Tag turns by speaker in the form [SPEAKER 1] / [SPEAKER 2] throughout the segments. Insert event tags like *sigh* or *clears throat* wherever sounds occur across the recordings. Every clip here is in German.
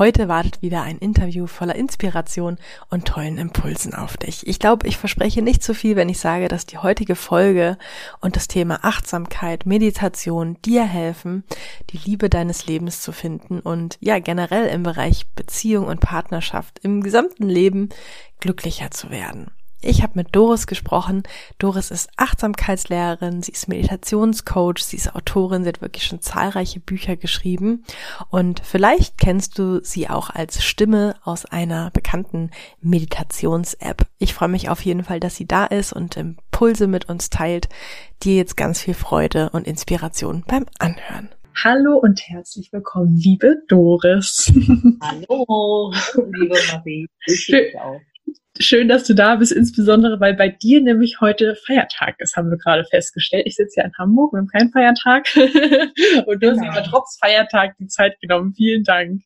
[SPEAKER 1] Heute wartet wieder ein Interview voller Inspiration und tollen Impulsen auf dich. Ich glaube, ich verspreche nicht zu viel, wenn ich sage, dass die heutige Folge und das Thema Achtsamkeit, Meditation dir helfen, die Liebe deines Lebens zu finden und ja, generell im Bereich Beziehung und Partnerschaft im gesamten Leben glücklicher zu werden. Ich habe mit Doris gesprochen. Doris ist Achtsamkeitslehrerin, sie ist Meditationscoach, sie ist Autorin, sie hat wirklich schon zahlreiche Bücher geschrieben und vielleicht kennst du sie auch als Stimme aus einer bekannten Meditations-App. Ich freue mich auf jeden Fall, dass sie da ist und Impulse mit uns teilt. Dir jetzt ganz viel Freude und Inspiration beim Anhören. Hallo und herzlich willkommen, liebe Doris.
[SPEAKER 2] Hallo, liebe Marie. Ich auch.
[SPEAKER 1] Schön, dass du da bist, insbesondere weil bei dir nämlich heute Feiertag ist, haben wir gerade festgestellt. Ich sitze ja in Hamburg, wir haben keinen Feiertag. *laughs* Und du hast genau. aber trotz Feiertag die Zeit genommen. Vielen Dank.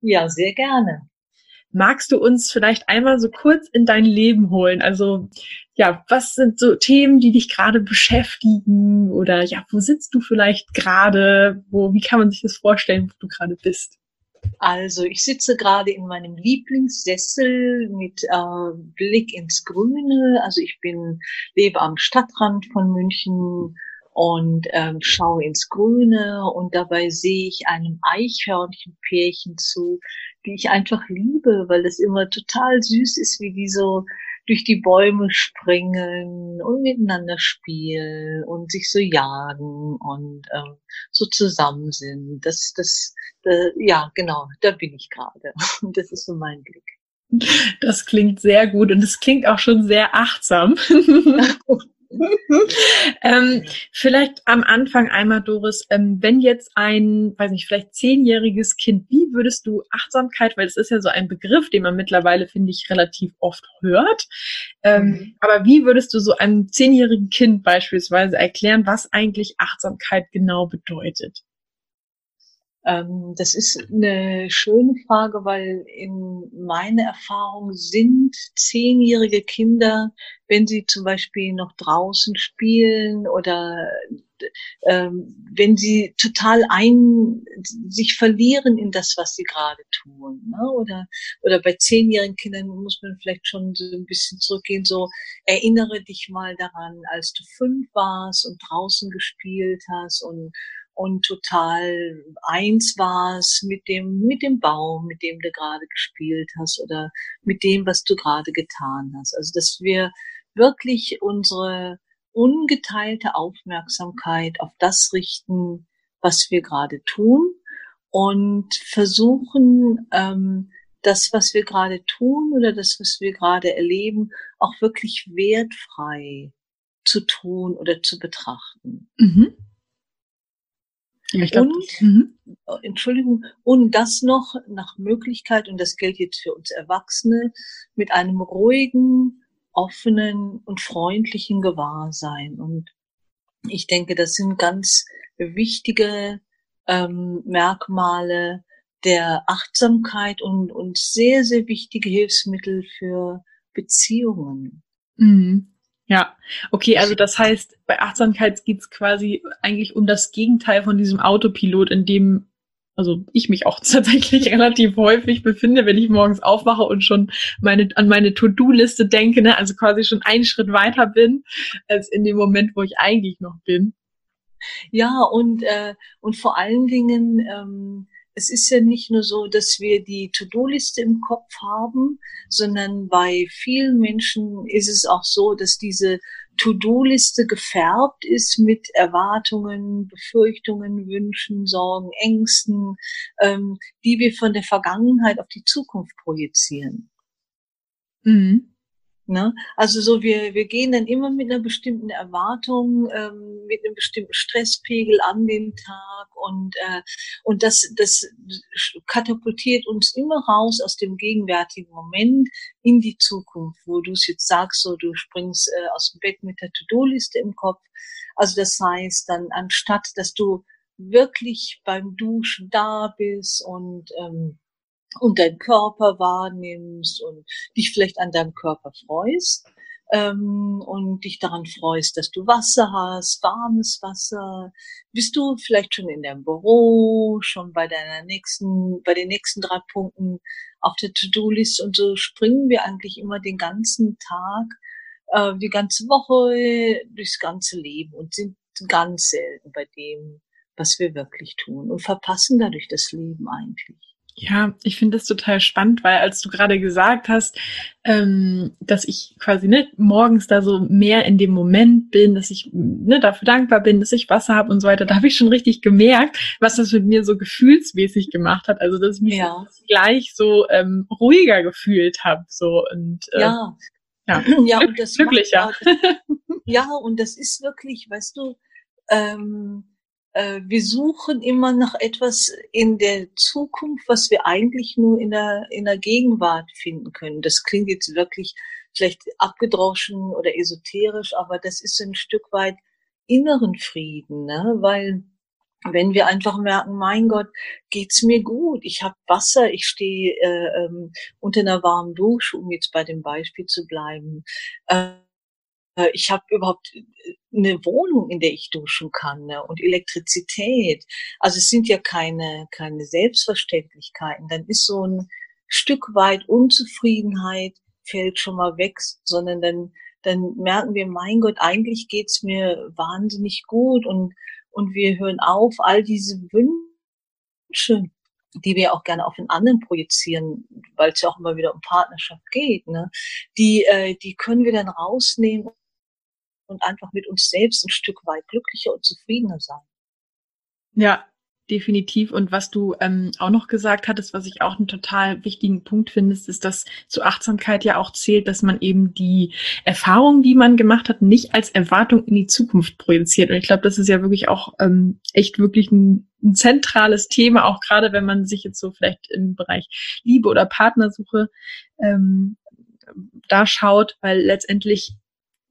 [SPEAKER 2] Ja, sehr gerne.
[SPEAKER 1] Magst du uns vielleicht einmal so kurz in dein Leben holen? Also, ja, was sind so Themen, die dich gerade beschäftigen? Oder ja, wo sitzt du vielleicht gerade? Wo, wie kann man sich das vorstellen, wo du gerade bist?
[SPEAKER 2] Also ich sitze gerade in meinem Lieblingssessel mit äh, Blick ins Grüne. Also ich bin lebe am Stadtrand von München und ähm, schaue ins Grüne und dabei sehe ich einem Eichhörnchenpärchen zu, die ich einfach liebe, weil es immer total süß ist, wie die so durch die Bäume springen und miteinander spielen und sich so jagen und ähm, so zusammen sind. Das, das, äh, ja, genau, da bin ich gerade. Und *laughs* das ist so mein Blick.
[SPEAKER 1] Das klingt sehr gut und es klingt auch schon sehr achtsam. *laughs* *laughs* ähm, vielleicht am Anfang einmal, Doris, ähm, wenn jetzt ein, weiß nicht, vielleicht zehnjähriges Kind, wie würdest du Achtsamkeit, weil es ist ja so ein Begriff, den man mittlerweile, finde ich, relativ oft hört, ähm, mhm. aber wie würdest du so einem zehnjährigen Kind beispielsweise erklären, was eigentlich Achtsamkeit genau bedeutet?
[SPEAKER 2] Ähm, das ist eine schöne Frage, weil in meiner Erfahrung sind zehnjährige Kinder, wenn sie zum Beispiel noch draußen spielen oder ähm, wenn sie total ein, sich verlieren in das, was sie gerade tun. Ne? Oder, oder bei zehnjährigen Kindern muss man vielleicht schon so ein bisschen zurückgehen, so erinnere dich mal daran, als du fünf warst und draußen gespielt hast und und total eins warst mit dem, mit dem Baum, mit dem du gerade gespielt hast oder mit dem, was du gerade getan hast. Also, dass wir wirklich unsere ungeteilte Aufmerksamkeit auf das richten, was wir gerade tun und versuchen, ähm, das, was wir gerade tun oder das, was wir gerade erleben, auch wirklich wertfrei zu tun oder zu betrachten. Mhm. Ja, glaub, und, mhm. Äh, Entschuldigung, und das noch nach Möglichkeit, und das gilt jetzt für uns Erwachsene, mit einem ruhigen, offenen und freundlichen Gewahrsein. Und ich denke, das sind ganz wichtige ähm, Merkmale der Achtsamkeit und, und sehr, sehr wichtige Hilfsmittel für Beziehungen.
[SPEAKER 1] Mhm. Ja, okay, also das heißt, bei Achtsamkeit geht's quasi eigentlich um das Gegenteil von diesem Autopilot, in dem also ich mich auch *laughs* tatsächlich relativ häufig befinde, wenn ich morgens aufwache und schon meine, an meine To-Do-Liste denke, ne? also quasi schon einen Schritt weiter bin, als in dem Moment, wo ich eigentlich noch bin.
[SPEAKER 2] Ja, und, äh, und vor allen Dingen, ähm, es ist ja nicht nur so, dass wir die To-Do-Liste im Kopf haben, sondern bei vielen Menschen ist es auch so, dass diese To-Do-Liste gefärbt ist mit Erwartungen, Befürchtungen, Wünschen, Sorgen, Ängsten, ähm, die wir von der Vergangenheit auf die Zukunft projizieren. Mhm. Ne? Also so, wir, wir gehen dann immer mit einer bestimmten Erwartung, ähm, mit einem bestimmten Stresspegel an den Tag und, äh, und das, das katapultiert uns immer raus aus dem gegenwärtigen Moment in die Zukunft, wo du es jetzt sagst, so du springst äh, aus dem Bett mit der To-Do-Liste im Kopf. Also das heißt dann, anstatt dass du wirklich beim Duschen da bist und ähm, und deinen Körper wahrnimmst und dich vielleicht an deinem Körper freust ähm, und dich daran freust, dass du Wasser hast, warmes Wasser. Bist du vielleicht schon in deinem Büro, schon bei deiner nächsten, bei den nächsten drei Punkten auf der To-Do-List und so springen wir eigentlich immer den ganzen Tag, äh, die ganze Woche durchs ganze Leben und sind ganz selten bei dem, was wir wirklich tun und verpassen dadurch das Leben eigentlich.
[SPEAKER 1] Ja, ich finde das total spannend, weil als du gerade gesagt hast, ähm, dass ich quasi ne, morgens da so mehr in dem Moment bin, dass ich ne, dafür dankbar bin, dass ich Wasser habe und so weiter, da habe ich schon richtig gemerkt, was das mit mir so gefühlsmäßig gemacht hat. Also dass ich mich ja. gleich so ähm, ruhiger gefühlt habe. So und
[SPEAKER 2] äh, ja.
[SPEAKER 1] Ja, *clears throat*
[SPEAKER 2] ja und das glücklicher. Macht, *laughs* ja, und das ist wirklich, weißt du, ähm, äh, wir suchen immer nach etwas in der Zukunft, was wir eigentlich nur in der, in der Gegenwart finden können. Das klingt jetzt wirklich vielleicht abgedroschen oder esoterisch, aber das ist ein Stück weit inneren Frieden, ne? weil wenn wir einfach merken, mein Gott, geht's mir gut, ich habe Wasser, ich stehe äh, ähm, unter einer warmen Dusche, um jetzt bei dem Beispiel zu bleiben. Äh, äh, ich habe überhaupt eine äh, Wohnung, in der ich duschen kann ne? und Elektrizität. Also es sind ja keine, keine Selbstverständlichkeiten. Dann ist so ein Stück weit Unzufriedenheit fällt schon mal weg, sondern dann, dann merken wir, mein Gott, eigentlich geht's mir wahnsinnig gut und, und wir hören auf, all diese Wünsche, die wir auch gerne auf den anderen projizieren, weil es ja auch immer wieder um Partnerschaft geht, ne? die, äh, die können wir dann rausnehmen und einfach mit uns selbst ein Stück weit glücklicher und zufriedener sein.
[SPEAKER 1] Ja, definitiv. Und was du ähm, auch noch gesagt hattest, was ich auch einen total wichtigen Punkt finde, ist, dass zu Achtsamkeit ja auch zählt, dass man eben die Erfahrungen, die man gemacht hat, nicht als Erwartung in die Zukunft projiziert. Und ich glaube, das ist ja wirklich auch ähm, echt wirklich ein, ein zentrales Thema, auch gerade wenn man sich jetzt so vielleicht im Bereich Liebe oder Partnersuche ähm, da schaut, weil letztendlich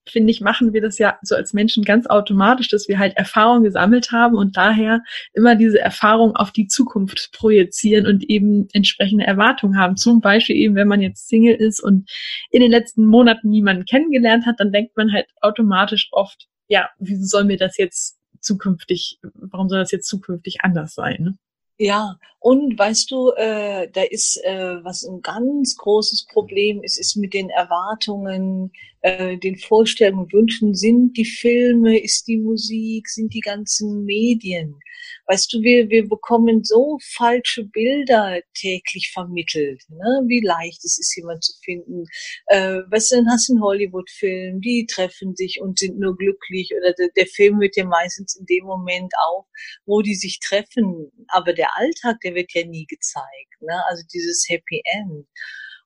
[SPEAKER 1] finde ich, machen wir das ja so als Menschen ganz automatisch, dass wir halt Erfahrungen gesammelt haben und daher immer diese Erfahrung auf die Zukunft projizieren und eben entsprechende Erwartungen haben. Zum Beispiel eben, wenn man jetzt Single ist und in den letzten Monaten niemanden kennengelernt hat, dann denkt man halt automatisch oft, ja, wieso soll mir das jetzt zukünftig, warum soll das jetzt zukünftig anders sein?
[SPEAKER 2] Ja, und weißt du, äh, da ist äh, was ein ganz großes Problem ist, ist mit den Erwartungen, äh, den Vorstellungen, Wünschen, sind die Filme, ist die Musik, sind die ganzen Medien. Weißt du, wir, wir bekommen so falsche Bilder täglich vermittelt, ne? wie leicht es ist, jemand zu finden. Äh, weißt du, dann hast du einen Hollywood-Film, die treffen sich und sind nur glücklich oder der, der Film wird ja meistens in dem Moment auf, wo die sich treffen. Aber der Alltag, der wird ja nie gezeigt. Ne? Also dieses Happy End.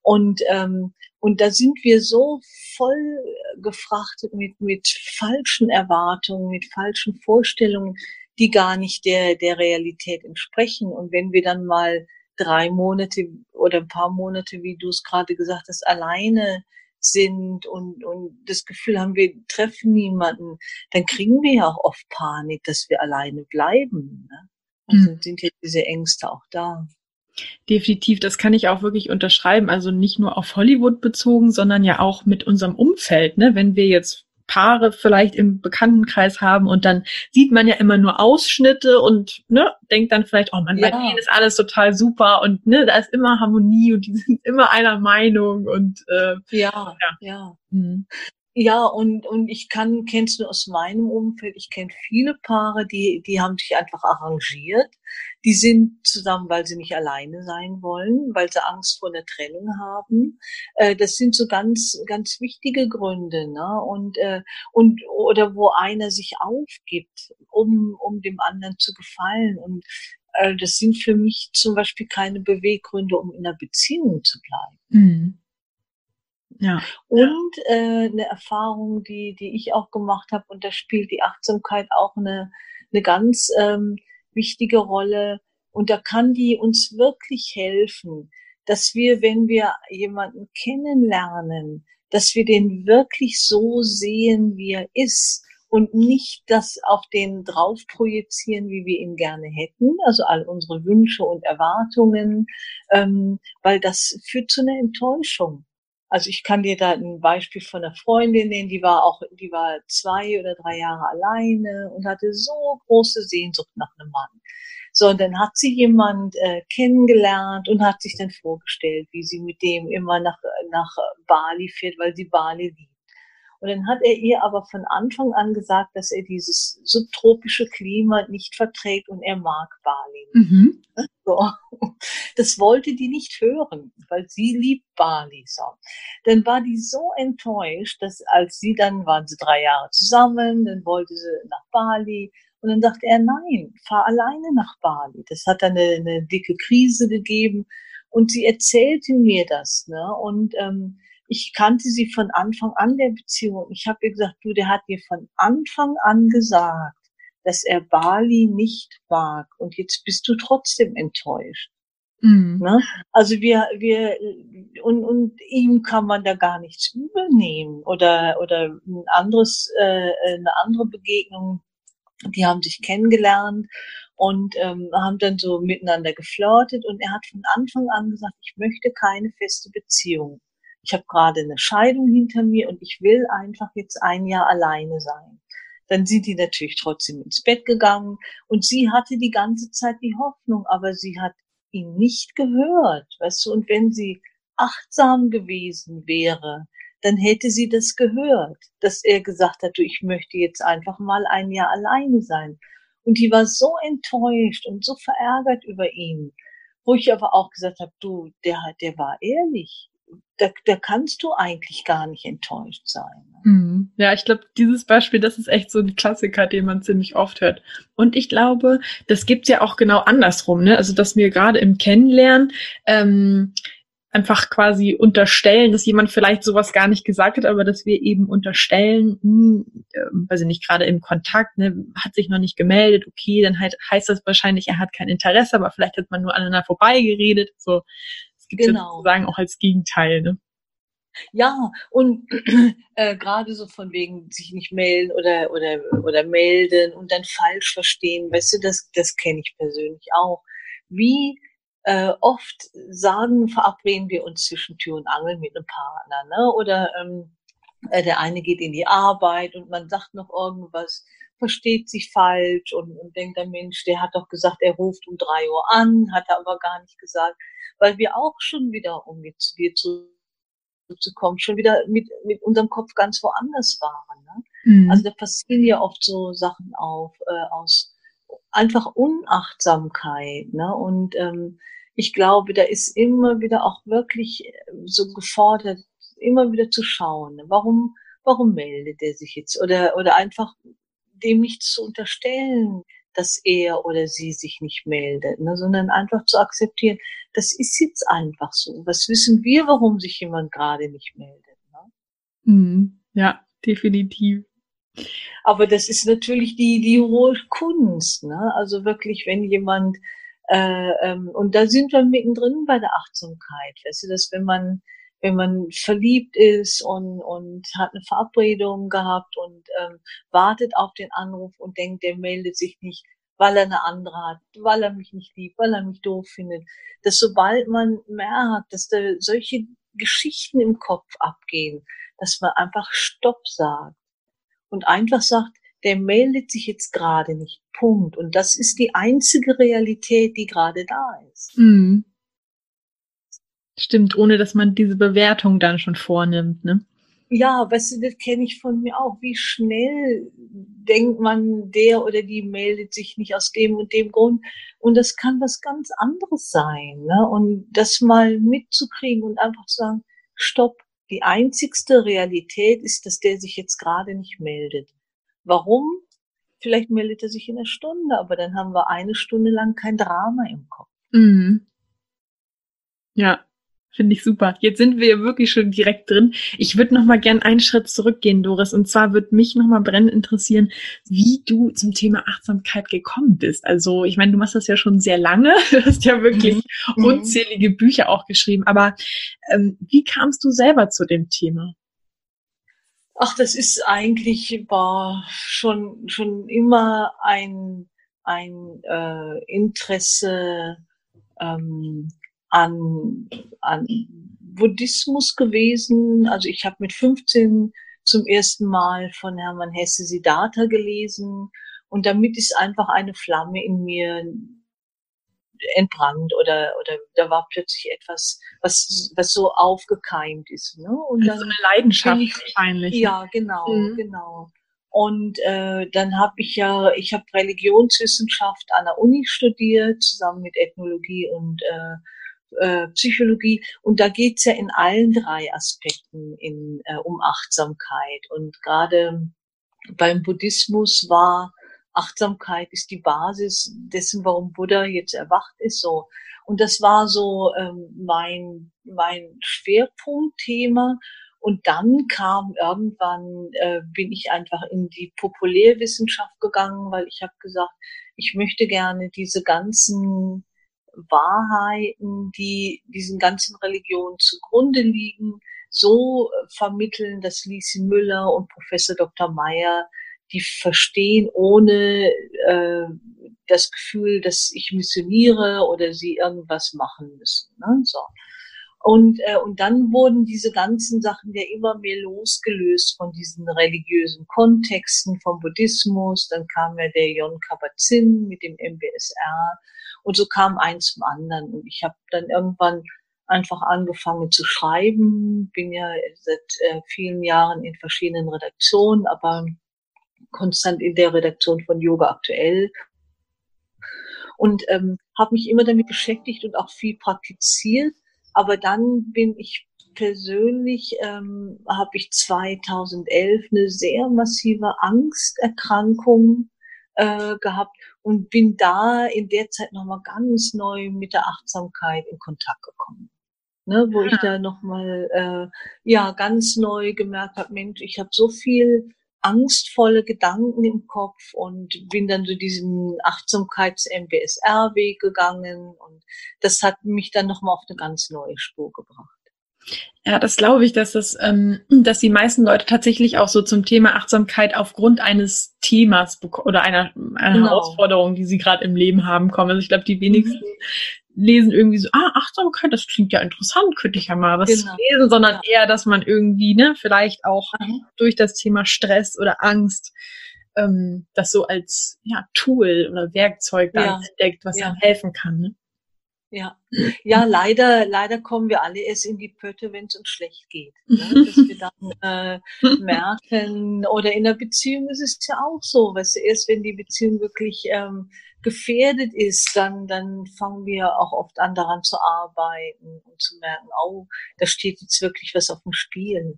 [SPEAKER 2] Und, ähm, und da sind wir so voll gefrachtet mit, mit falschen Erwartungen, mit falschen Vorstellungen, die gar nicht der, der Realität entsprechen. Und wenn wir dann mal drei Monate oder ein paar Monate, wie du es gerade gesagt hast, alleine sind und, und das Gefühl haben, wir treffen niemanden, dann kriegen wir ja auch oft Panik, dass wir alleine bleiben. Ne? Also mhm. sind ja diese Ängste auch da.
[SPEAKER 1] Definitiv, das kann ich auch wirklich unterschreiben. Also nicht nur auf Hollywood bezogen, sondern ja auch mit unserem Umfeld. Ne? Wenn wir jetzt Paare vielleicht im Bekanntenkreis haben und dann sieht man ja immer nur Ausschnitte und ne, denkt dann vielleicht, oh man, ja. bei denen ist alles total super und ne, da ist immer Harmonie und die *laughs* sind immer einer Meinung und
[SPEAKER 2] äh, ja, ja. ja. Mhm. Ja, und, und ich kann, kennst du aus meinem Umfeld, ich kenne viele Paare, die, die haben sich einfach arrangiert. Die sind zusammen, weil sie nicht alleine sein wollen, weil sie Angst vor der Trennung haben. Äh, das sind so ganz, ganz wichtige Gründe, ne? Und, äh, und, oder wo einer sich aufgibt, um, um dem anderen zu gefallen. Und äh, das sind für mich zum Beispiel keine Beweggründe, um in einer Beziehung zu bleiben. Mhm. Ja. Und äh, eine Erfahrung, die, die ich auch gemacht habe, und da spielt die Achtsamkeit auch eine, eine ganz ähm, wichtige Rolle. Und da kann die uns wirklich helfen, dass wir, wenn wir jemanden kennenlernen, dass wir den wirklich so sehen, wie er ist und nicht das auf den drauf projizieren, wie wir ihn gerne hätten, also all unsere Wünsche und Erwartungen, ähm, weil das führt zu einer Enttäuschung. Also ich kann dir da ein Beispiel von einer Freundin nennen, die war auch, die war zwei oder drei Jahre alleine und hatte so große Sehnsucht nach einem Mann. So, und dann hat sie jemand äh, kennengelernt und hat sich dann vorgestellt, wie sie mit dem immer nach, nach Bali fährt, weil sie Bali liebt. Und dann hat er ihr aber von Anfang an gesagt, dass er dieses subtropische Klima nicht verträgt und er mag Bali. Mhm. So. Das wollte die nicht hören, weil sie liebt Bali. So. Dann war die so enttäuscht, dass als sie dann waren sie drei Jahre zusammen, dann wollte sie nach Bali. Und dann sagte er, nein, fahr alleine nach Bali. Das hat dann eine, eine dicke Krise gegeben. Und sie erzählte mir das. Ne? Und ähm, ich kannte sie von Anfang an der Beziehung. Ich habe ihr gesagt, du, der hat dir von Anfang an gesagt, dass er Bali nicht mag und jetzt bist du trotzdem enttäuscht. Mhm. Ne? Also wir, wir und, und ihm kann man da gar nichts übernehmen oder oder ein anderes, äh, eine andere Begegnung. Die haben sich kennengelernt und ähm, haben dann so miteinander geflirtet und er hat von Anfang an gesagt, ich möchte keine feste Beziehung ich habe gerade eine Scheidung hinter mir und ich will einfach jetzt ein Jahr alleine sein. Dann sind die natürlich trotzdem ins Bett gegangen und sie hatte die ganze Zeit die Hoffnung, aber sie hat ihn nicht gehört, weißt du, und wenn sie achtsam gewesen wäre, dann hätte sie das gehört, dass er gesagt hat, du, ich möchte jetzt einfach mal ein Jahr alleine sein. Und die war so enttäuscht und so verärgert über ihn, wo ich aber auch gesagt habe, du, der, der war ehrlich da, da kannst du eigentlich gar nicht enttäuscht sein.
[SPEAKER 1] Ne? Mhm. Ja, ich glaube, dieses Beispiel, das ist echt so ein Klassiker, den man ziemlich oft hört. Und ich glaube, das gibt's ja auch genau andersrum, ne? Also, dass wir gerade im Kennenlernen ähm, einfach quasi unterstellen, dass jemand vielleicht sowas gar nicht gesagt hat, aber dass wir eben unterstellen, hm, äh, weiß ich nicht, gerade im Kontakt, ne, hat sich noch nicht gemeldet, okay, dann halt heißt das wahrscheinlich, er hat kein Interesse, aber vielleicht hat man nur aneinander vorbeigeredet. So, es gibt genau. ja sozusagen auch als Gegenteil, ne?
[SPEAKER 2] Ja, und *clears throat* äh, gerade so von wegen sich nicht melden oder, oder, oder melden und dann falsch verstehen, weißt du, das, das kenne ich persönlich auch. Wie äh, oft sagen, verabreden wir uns zwischen Tür und Angel mit einem Partner, ne? Oder ähm, äh, der eine geht in die Arbeit und man sagt noch irgendwas, versteht sich falsch und, und denkt der Mensch, der hat doch gesagt, er ruft um drei Uhr an, hat er aber gar nicht gesagt weil wir auch schon wieder, um jetzt zu dir zurückzukommen, schon wieder mit, mit unserem Kopf ganz woanders waren. Ne? Mhm. Also da passieren ja oft so Sachen auf äh, aus einfach Unachtsamkeit. Ne? Und ähm, ich glaube, da ist immer wieder auch wirklich äh, so gefordert, immer wieder zu schauen, ne? warum, warum meldet er sich jetzt? Oder, oder einfach dem nichts zu unterstellen, dass er oder sie sich nicht meldet, ne, sondern einfach zu akzeptieren, das ist jetzt einfach so. Was wissen wir, warum sich jemand gerade nicht meldet?
[SPEAKER 1] Ne? Mm, ja, definitiv.
[SPEAKER 2] Aber das ist natürlich die, die hohe Kunst. Ne? Also wirklich, wenn jemand, äh, ähm, und da sind wir mittendrin bei der Achtsamkeit. Weißt du, dass wenn man wenn man verliebt ist und, und hat eine Verabredung gehabt und ähm, wartet auf den Anruf und denkt, der meldet sich nicht, weil er eine andere hat, weil er mich nicht liebt, weil er mich doof findet. Dass sobald man merkt, dass da solche Geschichten im Kopf abgehen, dass man einfach Stopp sagt und einfach sagt, der meldet sich jetzt gerade nicht. Punkt. Und das ist die einzige Realität, die gerade da ist. Mhm.
[SPEAKER 1] Stimmt, ohne dass man diese Bewertung dann schon vornimmt, ne?
[SPEAKER 2] Ja, weißt du, das kenne ich von mir auch. Wie schnell denkt man, der oder die meldet sich nicht aus dem und dem Grund. Und das kann was ganz anderes sein. Ne? Und das mal mitzukriegen und einfach zu sagen, stopp, die einzigste Realität ist, dass der sich jetzt gerade nicht meldet. Warum? Vielleicht meldet er sich in einer Stunde, aber dann haben wir eine Stunde lang kein Drama im Kopf. Mhm.
[SPEAKER 1] Ja, Finde ich super. Jetzt sind wir wirklich schon direkt drin. Ich würde noch mal gern einen Schritt zurückgehen, Doris. Und zwar würde mich noch mal brennend interessieren, wie du zum Thema Achtsamkeit gekommen bist. Also ich meine, du machst das ja schon sehr lange. *laughs* Du hast ja wirklich mhm. unzählige Bücher auch geschrieben. Aber ähm, wie kamst du selber zu dem Thema?
[SPEAKER 2] Ach, das ist eigentlich war schon schon immer ein ein äh, Interesse ähm, an an Buddhismus gewesen. Also ich habe mit 15 zum ersten Mal von Hermann Hesse Siddhartha gelesen und damit ist einfach eine Flamme in mir entbrannt oder oder da war plötzlich etwas, was was so aufgekeimt ist. Ne?
[SPEAKER 1] Und dann so eine Leidenschaft ich, wahrscheinlich.
[SPEAKER 2] Ja, genau, mhm. genau. Und äh, dann habe ich ja, ich habe Religionswissenschaft an der Uni studiert, zusammen mit Ethnologie und äh, äh, Psychologie. Und da geht's ja in allen drei Aspekten in, äh, um Achtsamkeit. Und gerade beim Buddhismus war Achtsamkeit ist die Basis dessen, warum Buddha jetzt erwacht ist. So und das war so ähm, mein mein Schwerpunktthema. Und dann kam irgendwann, äh, bin ich einfach in die Populärwissenschaft gegangen, weil ich habe gesagt, ich möchte gerne diese ganzen Wahrheiten, die diesen ganzen Religionen zugrunde liegen, so vermitteln, dass Lisi Müller und Professor Dr. Meyer die verstehen ohne äh, das Gefühl, dass ich missioniere oder sie irgendwas machen müssen. Ne? So. Und, äh, und dann wurden diese ganzen Sachen ja immer mehr losgelöst von diesen religiösen Kontexten, vom Buddhismus. Dann kam ja der Jon Kabat-Zinn mit dem MBSR. Und so kam eins zum anderen. Und ich habe dann irgendwann einfach angefangen zu schreiben. Bin ja seit äh, vielen Jahren in verschiedenen Redaktionen, aber konstant in der Redaktion von Yoga aktuell und ähm, habe mich immer damit beschäftigt und auch viel praktiziert. Aber dann bin ich persönlich, ähm, habe ich 2011 eine sehr massive Angsterkrankung äh, gehabt und bin da in der Zeit nochmal ganz neu mit der Achtsamkeit in Kontakt gekommen. Ne, wo ja. ich ah. da nochmal äh, ja ganz neu gemerkt habe, Mensch, ich habe so viel angstvolle Gedanken im Kopf und bin dann so diesen Achtsamkeits-MBSR-Weg gegangen und das hat mich dann nochmal auf eine ganz neue Spur gebracht.
[SPEAKER 1] Ja, das glaube ich, dass das, ähm, dass die meisten Leute tatsächlich auch so zum Thema Achtsamkeit aufgrund eines Themas oder einer, einer genau. Herausforderung, die sie gerade im Leben haben, kommen. Also ich glaube, die wenigsten mhm lesen irgendwie so, ah, Achtsamkeit, das klingt ja interessant, könnte ich ja mal was genau. lesen, sondern ja. eher, dass man irgendwie, ne, vielleicht auch mhm. durch das Thema Stress oder Angst ähm, das so als ja, Tool oder Werkzeug ja. entdeckt, was ja. einem helfen kann. Ne?
[SPEAKER 2] Ja, ja, leider, leider kommen wir alle erst in die Pötte, wenn es uns schlecht geht. Ne? Dass wir dann äh, merken, oder in der Beziehung ist es ja auch so, du, erst wenn die Beziehung wirklich ähm, gefährdet ist, dann, dann fangen wir auch oft an, daran zu arbeiten und zu merken, oh, da steht jetzt wirklich was auf dem Spiel.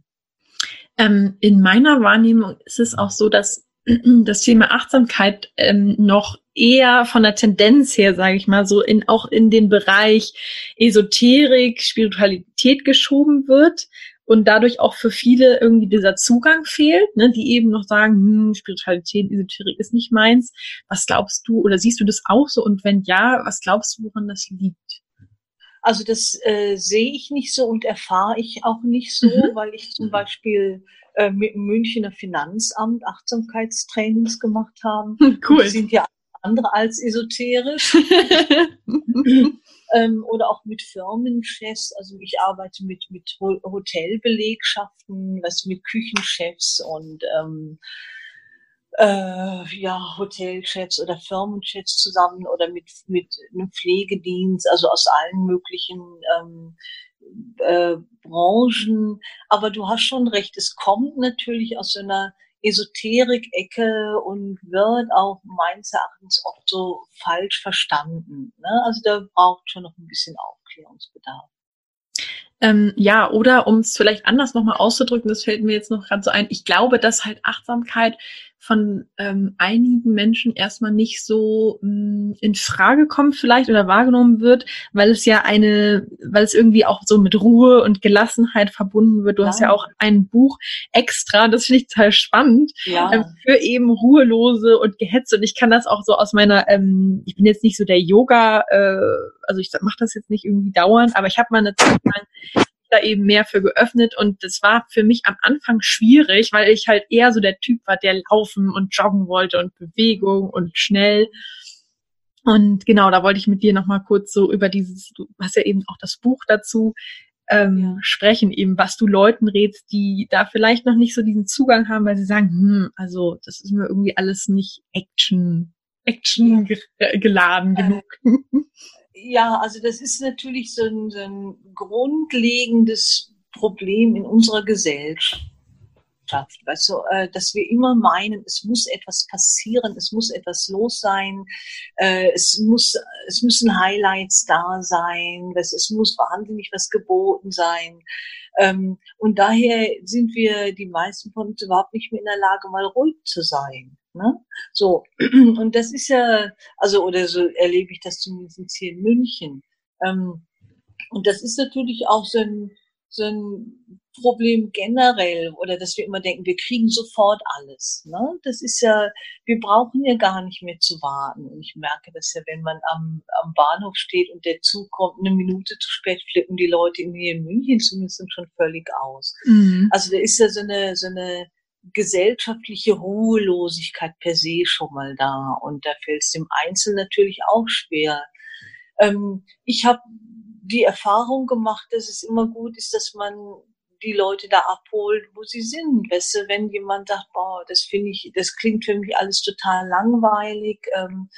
[SPEAKER 1] Ähm, in meiner Wahrnehmung ist es auch so, dass *clears throat* das Thema Achtsamkeit ähm, noch eher von der Tendenz her, sage ich mal, so in auch in den Bereich Esoterik, Spiritualität geschoben wird und dadurch auch für viele irgendwie dieser Zugang fehlt, ne, die eben noch sagen, hm, Spiritualität, Esoterik ist nicht meins. Was glaubst du oder siehst du das auch so? Und wenn ja, was glaubst du, woran das liegt?
[SPEAKER 2] Also das äh, sehe ich nicht so und erfahre ich auch nicht so, mhm. weil ich zum Beispiel äh, mit dem Münchner Finanzamt Achtsamkeitstrainings gemacht habe. *laughs*
[SPEAKER 1] Cool.
[SPEAKER 2] Die sind ja andere als esoterisch. *laughs* ähm, oder auch mit Firmenchefs. Also ich arbeite mit, mit Hotelbelegschaften, was mit Küchenchefs und ähm, äh, ja, Hotelchefs oder Firmenchefs zusammen oder mit, mit einem Pflegedienst, also aus allen möglichen ähm, äh, Branchen. Aber du hast schon recht, es kommt natürlich aus so einer Esoterik-Ecke und wird auch meines Erachtens oft so falsch verstanden. Ne? Also da braucht schon noch ein bisschen Aufklärungsbedarf.
[SPEAKER 1] Ähm, ja, oder um es vielleicht anders nochmal auszudrücken, das fällt mir jetzt noch gerade so ein, ich glaube, dass halt Achtsamkeit von ähm, einigen Menschen erstmal nicht so mh, mm, in Frage kommt vielleicht oder wahrgenommen wird, weil es ja eine, weil es irgendwie auch so mit Ruhe und Gelassenheit verbunden wird. Du ja. hast ja auch ein Buch extra, das finde ich total spannend, ja. ähm, für eben Ruhelose und Gehetze. Und ich kann das auch so aus meiner, ähm, ich bin jetzt nicht so der Yoga, äh, also ich mache das jetzt nicht irgendwie dauernd, aber ich habe mal eine Zeit lang da eben mehr für geöffnet und das war für mich am Anfang schwierig, weil ich halt eher so der Typ war, der laufen und joggen wollte und Bewegung und schnell. Und genau, da wollte ich mit dir nochmal kurz so über dieses, du hast ja eben auch das Buch dazu, ähm, ja. sprechen, eben was du Leuten rätst, die da vielleicht noch nicht so diesen Zugang haben, weil sie sagen, hm, also das ist mir irgendwie alles nicht Action, Action ge geladen genug. *laughs*
[SPEAKER 2] Ja, also das ist natürlich so ein, so ein grundlegendes Problem in unserer Gesellschaft. Weißt du, äh, dass wir immer meinen, es muss etwas passieren, es muss etwas los sein, äh, es muss, es müssen Highlights da sein, es muss wahnsinnig was geboten sein. Ähm, und daher sind wir, die meisten von uns, überhaupt nicht mehr in der Lage, mal ruhig zu sein. Ne? So, *clears throat* und das ist ja, also, oder so erlebe ich das zumindest hier in München. Ähm, und das ist natürlich auch so ein, so ein Problem generell, oder dass wir immer denken, wir kriegen sofort alles. Ne? Das ist ja, wir brauchen ja gar nicht mehr zu warten. Und ich merke das ja, wenn man am, am Bahnhof steht und der Zug kommt eine Minute zu spät, flippen die Leute in, hier in München zumindest schon völlig aus. Mhm. Also da ist ja so eine, so eine gesellschaftliche Ruhelosigkeit per se schon mal da. Und da fällt es dem Einzelnen natürlich auch schwer. Ähm, ich habe die Erfahrung gemacht, dass es immer gut ist, dass man die Leute da abholt, wo sie sind. Weißt du, wenn jemand sagt, boah, das finde ich, das klingt für mich alles total langweilig, ähm,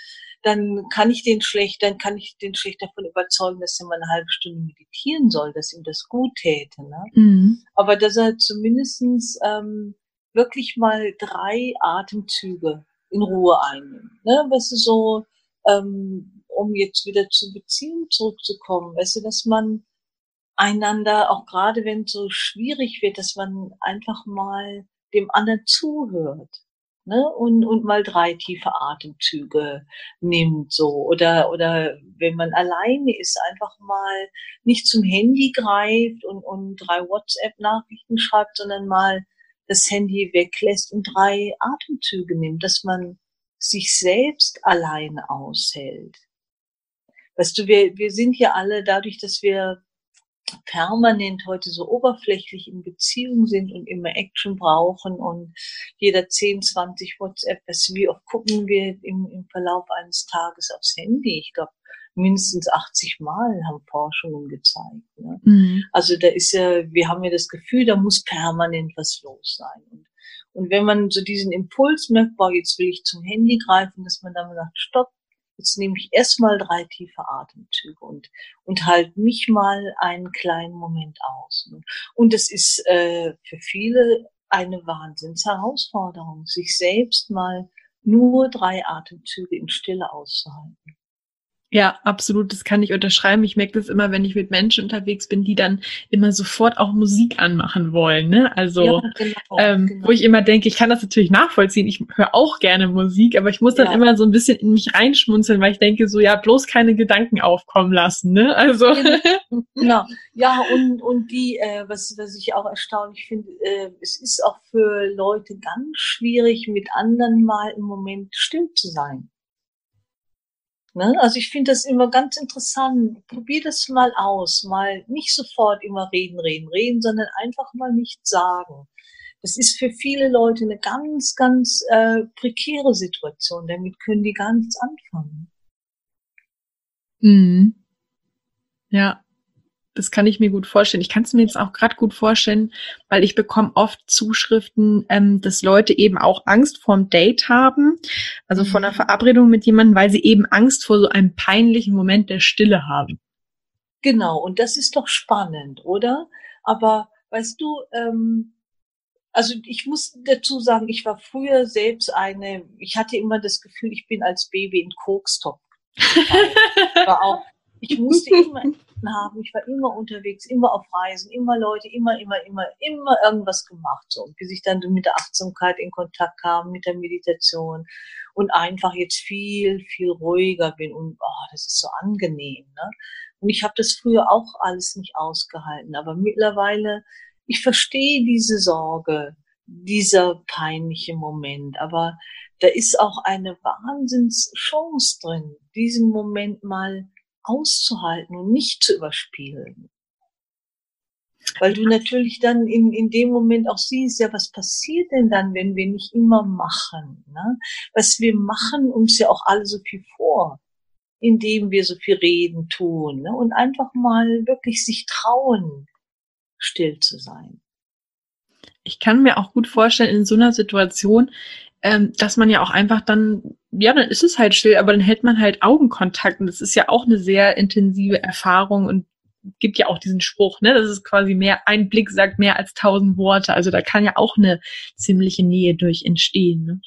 [SPEAKER 2] dann kann ich den schlecht, dann kann ich den schlecht davon überzeugen, dass er mal eine halbe Stunde meditieren soll, dass ihm das gut täte. Ne? Mhm. Aber dass er zumindestens ähm, wirklich mal drei Atemzüge in Ruhe einnehmen. Ne? Weißt du, so, ähm, um jetzt wieder zur Beziehung zurückzukommen, weißt du, dass man einander, auch gerade wenn es so schwierig wird, dass man einfach mal dem anderen zuhört. Ne? Und, und mal drei tiefe Atemzüge nimmt so oder oder wenn man alleine ist einfach mal nicht zum Handy greift und und drei WhatsApp Nachrichten schreibt sondern mal das Handy weglässt und drei Atemzüge nimmt, dass man sich selbst allein aushält. Weißt du, wir, wir sind ja alle dadurch, dass wir permanent heute so oberflächlich in Beziehung sind und immer Action brauchen und jeder 10, 20 WhatsApp, wie oft gucken wir im, im Verlauf eines Tages aufs Handy? Ich glaube, mindestens 80 Mal haben Forschungen gezeigt. Ne? Mhm. Also da ist ja, wir haben ja das Gefühl, da muss permanent was los sein. Und, und wenn man so diesen Impuls merkt, boah, jetzt will ich zum Handy greifen, dass man dann sagt, stopp, jetzt nehme ich erstmal drei tiefe Atemzüge und, und halt mich mal einen kleinen Moment aus. Ne? Und es ist äh, für viele eine Wahnsinnsherausforderung, sich selbst mal nur drei Atemzüge in Stille auszuhalten.
[SPEAKER 1] Ja, absolut. Das kann ich unterschreiben. Ich merke das immer, wenn ich mit Menschen unterwegs bin, die dann immer sofort auch Musik anmachen wollen. Ne? Also, ja, genau, ähm, genau. wo ich immer denke, ich kann das natürlich nachvollziehen. Ich höre auch gerne Musik, aber ich muss dann ja. immer so ein bisschen in mich reinschmunzeln, weil ich denke, so ja, bloß keine Gedanken aufkommen lassen. Ne? Also.
[SPEAKER 2] Genau. *laughs* Ja, und, und die, äh, was, was ich auch erstaunlich finde, äh, es ist auch für Leute ganz schwierig, mit anderen mal im Moment still zu sein. Ne? Also ich finde das immer ganz interessant. Probier das mal aus. Mal nicht sofort immer reden, reden, reden, sondern einfach mal nichts sagen. Das ist für viele Leute eine ganz, ganz äh, prekäre Situation. Damit können die gar nichts anfangen.
[SPEAKER 1] Mhm. Ja, das kann ich mir gut vorstellen. Ich kann es mir jetzt auch gerade gut vorstellen, weil ich bekomme oft Zuschriften, ähm, dass Leute eben auch Angst vorm Date haben, also von einer mhm. Verabredung mit jemandem, weil sie eben Angst vor so einem peinlichen Moment der Stille haben.
[SPEAKER 2] Genau, und das ist doch spannend, oder? Aber weißt du, ähm, also ich muss dazu sagen, ich war früher selbst eine, ich hatte immer das Gefühl, ich bin als Baby in Kokstopf. *laughs* war auch, ich musste immer haben. Ich war immer unterwegs, immer auf Reisen, immer Leute, immer, immer, immer, immer irgendwas gemacht. So. Bis ich dann mit der Achtsamkeit in Kontakt kam, mit der Meditation und einfach jetzt viel, viel ruhiger bin und oh, das ist so angenehm. Ne? Und ich habe das früher auch alles nicht ausgehalten. Aber mittlerweile, ich verstehe diese Sorge, dieser peinliche Moment. Aber da ist auch eine Wahnsinnschance drin, diesen Moment mal auszuhalten und nicht zu überspielen. Weil du natürlich dann in, in dem Moment auch siehst, ja, was passiert denn dann, wenn wir nicht immer machen? Ne? Was wir machen uns ja auch alle so viel vor, indem wir so viel reden, tun ne? und einfach mal wirklich sich trauen, still zu sein.
[SPEAKER 1] Ich kann mir auch gut vorstellen, in so einer Situation, ähm, dass man ja auch einfach dann, ja, dann ist es halt still, aber dann hält man halt Augenkontakt und das ist ja auch eine sehr intensive Erfahrung und gibt ja auch diesen Spruch, ne, das ist quasi mehr, ein Blick sagt mehr als tausend Worte, also da kann ja auch eine ziemliche Nähe durch entstehen. Ne?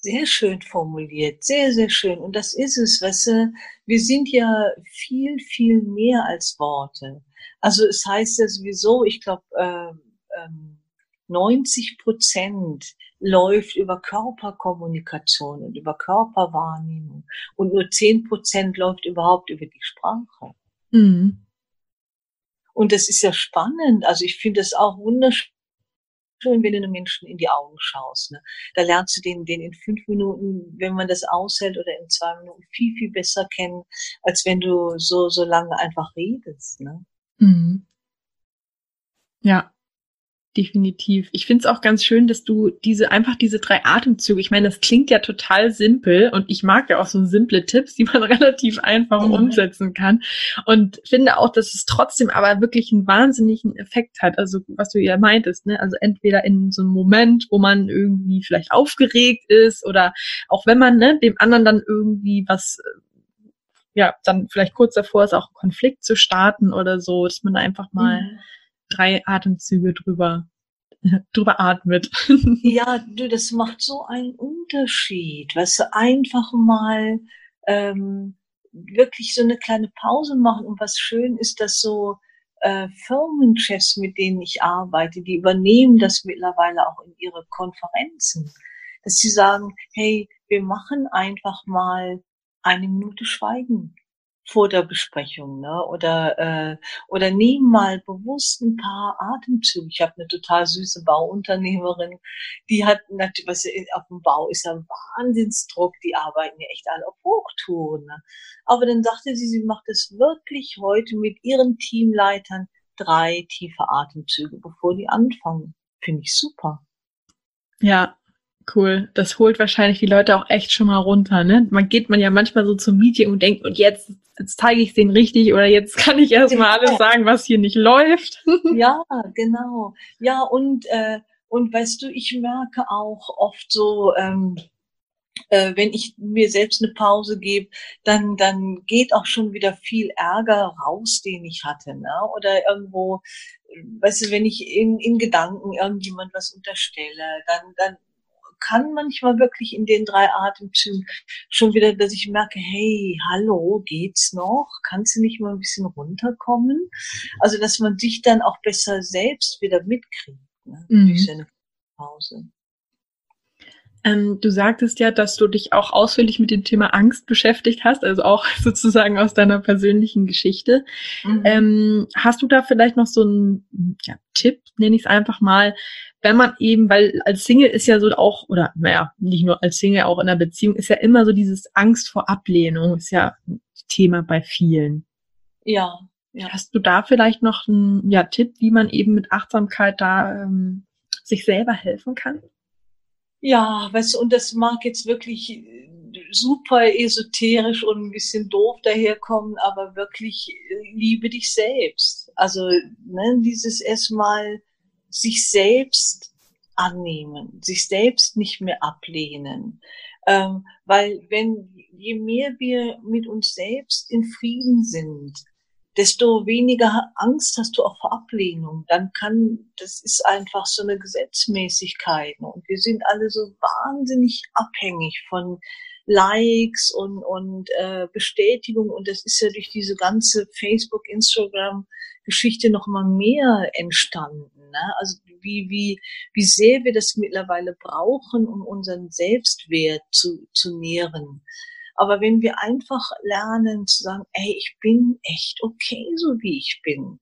[SPEAKER 2] Sehr schön formuliert, sehr, sehr schön. Und das ist es, weißt du, wir sind ja viel, viel mehr als Worte. Also es heißt ja sowieso, ich glaube, ähm, ähm, 90 Prozent läuft über Körperkommunikation und über Körperwahrnehmung und nur 10 Prozent läuft überhaupt über die Sprache. Mhm. Und das ist ja spannend. Also ich finde es auch wunderschön, wenn du einem Menschen in die Augen schaust. Ne? Da lernst du den, den in fünf Minuten, wenn man das aushält, oder in zwei Minuten viel, viel besser kennen, als wenn du so, so lange einfach redest. Ne? Mhm.
[SPEAKER 1] Ja, definitiv. Ich finde es auch ganz schön, dass du diese einfach diese drei Atemzüge, ich meine, das klingt ja total simpel und ich mag ja auch so simple Tipps, die man *laughs* relativ einfach mhm. umsetzen kann und finde auch, dass es trotzdem aber wirklich einen wahnsinnigen Effekt hat. Also was du ja meintest, ne? Also entweder in so einem Moment, wo man irgendwie vielleicht aufgeregt ist oder auch wenn man ne, dem anderen dann irgendwie was ja, dann vielleicht kurz davor ist, auch einen Konflikt zu starten oder so, dass man einfach mal mhm drei Atemzüge drüber *laughs* drüber atmet. *laughs*
[SPEAKER 2] ja, du, das macht so einen Unterschied. Weißt du, einfach mal ähm, wirklich so eine kleine Pause machen. Und was schön ist, dass so äh, Firmenchefs, mit denen ich arbeite, die übernehmen das mittlerweile auch in ihre Konferenzen. Dass sie sagen, hey, wir machen einfach mal eine Minute Schweigen vor der Besprechung, ne? Oder äh, oder nehmen mal bewusst ein paar Atemzüge. Ich habe eine total süße Bauunternehmerin, die hat natürlich, was auf dem Bau ist ja Wahnsinnsdruck, die arbeiten ja echt alle auf Hochtouren. Ne? Aber dann sagte sie, sie macht es wirklich heute mit ihren Teamleitern drei tiefe Atemzüge, bevor die anfangen. Finde ich super.
[SPEAKER 1] Ja, Cool. Das holt wahrscheinlich die Leute auch echt schon mal runter, ne? Man geht man ja manchmal so zum Meeting und denkt, und jetzt, jetzt zeige ich es denen richtig oder jetzt kann ich erstmal alles sagen, was hier nicht läuft. *laughs*
[SPEAKER 2] ja, genau. Ja, und, äh, und weißt du, ich merke auch oft so, ähm, äh, wenn ich mir selbst eine Pause gebe, dann, dann geht auch schon wieder viel Ärger raus, den ich hatte, ne? Oder irgendwo, weißt du, wenn ich in, in Gedanken irgendjemand was unterstelle, dann, dann kann manchmal wirklich in den drei Atemzügen schon wieder, dass ich merke, hey, hallo, geht's noch? Kannst du nicht mal ein bisschen runterkommen? Also, dass man sich dann auch besser selbst wieder mitkriegt, ne? Mhm. durch seine Pause.
[SPEAKER 1] Ähm, du sagtest ja, dass du dich auch ausführlich mit dem Thema Angst beschäftigt hast, also auch *laughs* sozusagen aus deiner persönlichen Geschichte. Mhm. Ähm, hast du da vielleicht noch so einen ja, Tipp, nenne ich es einfach mal, wenn man eben, weil als Single ist ja so auch, oder naja, nicht nur als Single, auch in einer Beziehung, ist ja immer so dieses Angst vor Ablehnung, ist ja Thema bei vielen.
[SPEAKER 2] Ja.
[SPEAKER 1] ja. Hast du da vielleicht noch einen ja, Tipp, wie man eben mit Achtsamkeit da ähm, sich selber helfen kann?
[SPEAKER 2] Ja, weißt du, und das mag jetzt wirklich äh, super esoterisch und ein bisschen doof daherkommen, aber wirklich äh, liebe dich selbst. Also ne, dieses erstmal sich selbst annehmen, sich selbst nicht mehr ablehnen. Ähm, weil wenn, je mehr wir mit uns selbst in Frieden sind, desto weniger Angst hast du auch vor Ablehnung. Dann kann, das ist einfach so eine Gesetzmäßigkeit. Und wir sind alle so wahnsinnig abhängig von Likes und, und äh, Bestätigung. Und das ist ja durch diese ganze Facebook, Instagram Geschichte noch mal mehr entstanden. Ne? Also wie, wie, wie sehr wir das mittlerweile brauchen, um unseren Selbstwert zu, zu nähren. Aber wenn wir einfach lernen zu sagen, ey, ich bin echt okay, so wie ich bin,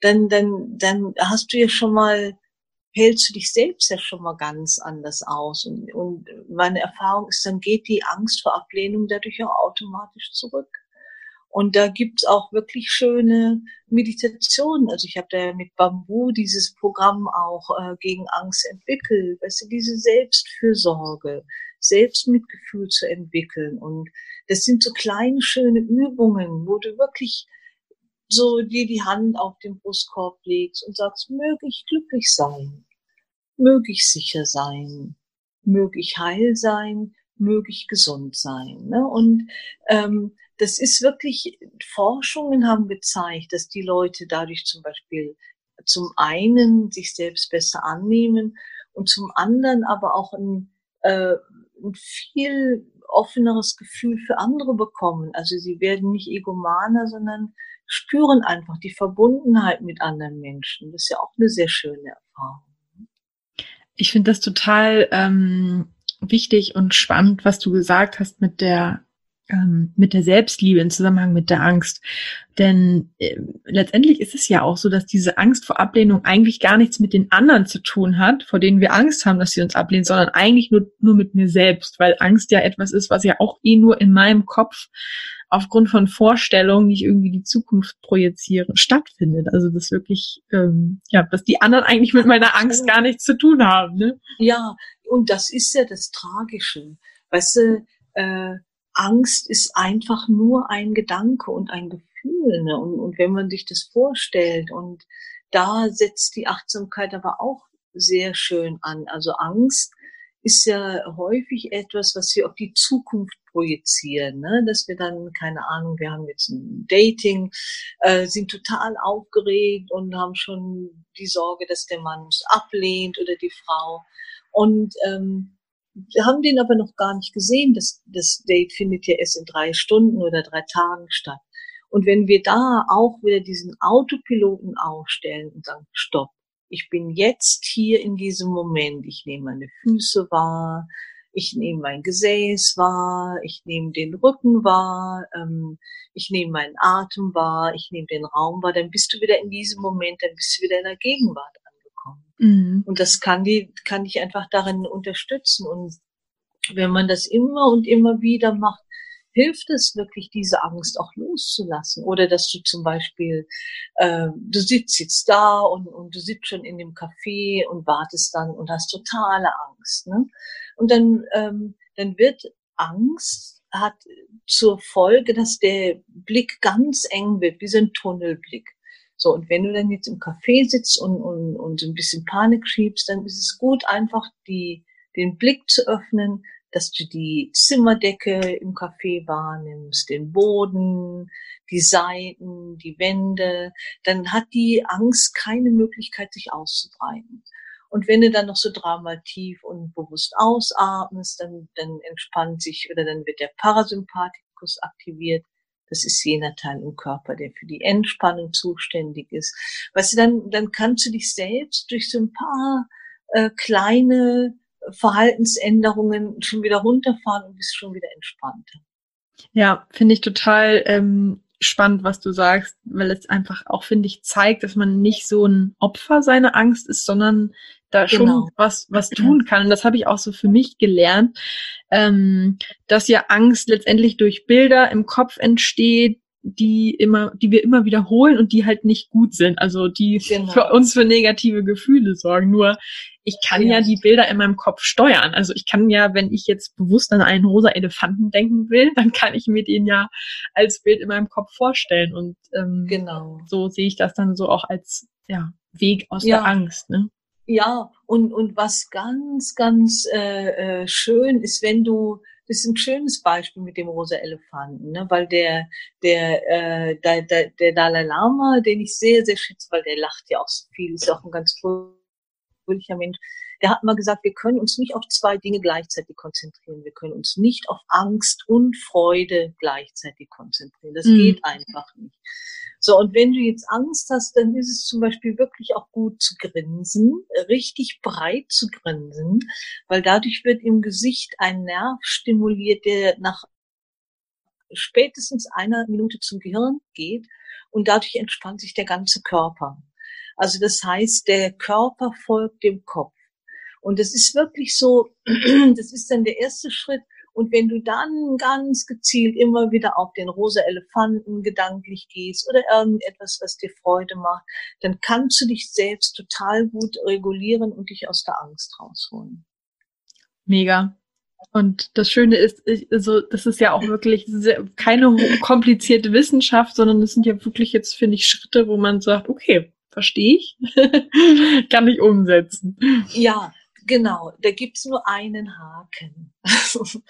[SPEAKER 2] dann, dann, dann hast du ja schon mal, hältst du dich selbst ja schon mal ganz anders aus. Und, und meine Erfahrung ist, dann geht die Angst vor Ablehnung dadurch auch automatisch zurück. Und da gibt's auch wirklich schöne Meditationen. Also ich habe da mit Bambu dieses Programm auch äh, gegen Angst entwickelt. Weißt du, diese Selbstfürsorge, Selbstmitgefühl zu entwickeln. Und das sind so kleine, schöne Übungen, wo du wirklich so dir die Hand auf den Brustkorb legst und sagst, möge ich glücklich sein, möge ich sicher sein, möge ich heil sein, möge ich gesund sein. Ne? Und ähm, das ist wirklich, Forschungen haben gezeigt, dass die Leute dadurch zum Beispiel zum einen sich selbst besser annehmen und zum anderen aber auch ein, äh, ein viel offeneres Gefühl für andere bekommen. Also sie werden nicht egomaner, sondern spüren einfach die Verbundenheit mit anderen Menschen. Das ist ja auch eine sehr schöne Erfahrung.
[SPEAKER 1] Ich finde das total ähm, wichtig und spannend, was du gesagt hast mit der ähm, mit der Selbstliebe im Zusammenhang mit der Angst. Denn äh, letztendlich ist es ja auch so, dass diese Angst vor Ablehnung eigentlich gar nichts mit den anderen zu tun hat, vor denen wir Angst haben, dass sie uns ablehnen, sondern eigentlich nur, nur mit mir selbst, weil Angst ja etwas ist, was ja auch eh nur in meinem Kopf aufgrund von Vorstellungen, die ich irgendwie die Zukunft projiziere, stattfindet. Also das wirklich, ähm, ja, dass die anderen eigentlich mit meiner Angst gar nichts zu tun haben. Ne?
[SPEAKER 2] Ja, und das ist ja das Tragische. Weißt du, äh, Angst ist einfach nur ein Gedanke und ein Gefühl. Ne? Und, und wenn man sich das vorstellt, und da setzt die Achtsamkeit aber auch sehr schön an. Also Angst ist ja häufig etwas, was wir auf die Zukunft projizieren, ne? dass wir dann, keine Ahnung, wir haben jetzt ein Dating, äh, sind total aufgeregt und haben schon die Sorge, dass der Mann uns ablehnt oder die Frau. Und ähm, wir haben den aber noch gar nicht gesehen. Das, das Date findet ja erst in drei Stunden oder drei Tagen statt. Und wenn wir da auch wieder diesen Autopiloten aufstellen und sagen, stopp, ich bin jetzt hier in diesem Moment. Ich nehme meine Füße wahr, ich nehme mein Gesäß wahr, ich nehme den Rücken wahr, ähm, ich nehme meinen Atem wahr, ich nehme den Raum wahr, dann bist du wieder in diesem Moment, dann bist du wieder in der Gegenwart angekommen. Mhm. Und das kann die, kann dich einfach darin unterstützen. Und wenn man das immer und immer wieder macht, hilft es wirklich, diese Angst auch loszulassen. Oder dass du zum Beispiel, äh, du sitzt jetzt da und, und du sitzt schon in dem Café und wartest dann und hast totale Angst. Ne? Und dann, ähm, dann wird Angst hat zur Folge, dass der Blick ganz eng wird, wie so ein Tunnelblick. So, und wenn du dann jetzt im Café sitzt und, und, und ein bisschen Panik schiebst, dann ist es gut, einfach die, den Blick zu öffnen, dass du die Zimmerdecke im Café wahrnimmst, den Boden, die Seiten, die Wände, dann hat die Angst keine Möglichkeit, sich auszubreiten. Und wenn du dann noch so dreimal tief und bewusst ausatmest, dann, dann entspannt sich oder dann wird der Parasympathikus aktiviert. Das ist jener Teil im Körper, der für die Entspannung zuständig ist. Weißt du, dann, dann kannst du dich selbst durch so ein paar äh, kleine Verhaltensänderungen schon wieder runterfahren und bist schon wieder entspannter.
[SPEAKER 1] Ja, finde ich total ähm, spannend, was du sagst, weil es einfach auch, finde ich, zeigt, dass man nicht so ein Opfer seiner Angst ist, sondern da genau. schon was, was tun kann. Und das habe ich auch so für mich gelernt, ähm, dass ja Angst letztendlich durch Bilder im Kopf entsteht, die immer, die wir immer wiederholen und die halt nicht gut sind. Also die genau. für uns für negative Gefühle sorgen. Nur ich kann ja. ja die Bilder in meinem Kopf steuern. Also ich kann ja, wenn ich jetzt bewusst an einen rosa Elefanten denken will, dann kann ich mir den ja als Bild in meinem Kopf vorstellen. Und ähm, genau. so sehe ich das dann so auch als ja, Weg aus ja. der Angst. Ne?
[SPEAKER 2] Ja, und, und was ganz, ganz äh, äh, schön ist, wenn du das ist ein schönes Beispiel mit dem rosa Elefanten, ne? weil der, der, äh, der, der, der Dalai Lama, den ich sehr, sehr schätze, weil der lacht ja auch so viel, ist auch ein ganz fröhlicher Mensch, der hat mal gesagt, wir können uns nicht auf zwei Dinge gleichzeitig konzentrieren. Wir können uns nicht auf Angst und Freude gleichzeitig konzentrieren. Das mhm. geht einfach nicht. So, und wenn du jetzt Angst hast, dann ist es zum Beispiel wirklich auch gut zu grinsen, richtig breit zu grinsen, weil dadurch wird im Gesicht ein Nerv stimuliert, der nach spätestens einer Minute zum Gehirn geht und dadurch entspannt sich der ganze Körper. Also das heißt, der Körper folgt dem Kopf. Und das ist wirklich so, *clears throat* das ist dann der erste Schritt, Und wenn du dann ganz gezielt immer wieder auf den rosa Elefanten gedanklich gehst oder irgendetwas, was dir Freude macht, dann kannst du dich selbst total gut regulieren und dich aus der Angst rausholen.
[SPEAKER 1] Mega. Und das Schöne ist, ich, also, das ist ja auch wirklich sehr, keine komplizierte Wissenschaft, sondern es sind ja wirklich jetzt, finde ich, Schritte, wo man sagt, okay, verstehe ich, *laughs* kann ich umsetzen.
[SPEAKER 2] Ja, genau. Da gibt's nur einen Haken. *laughs*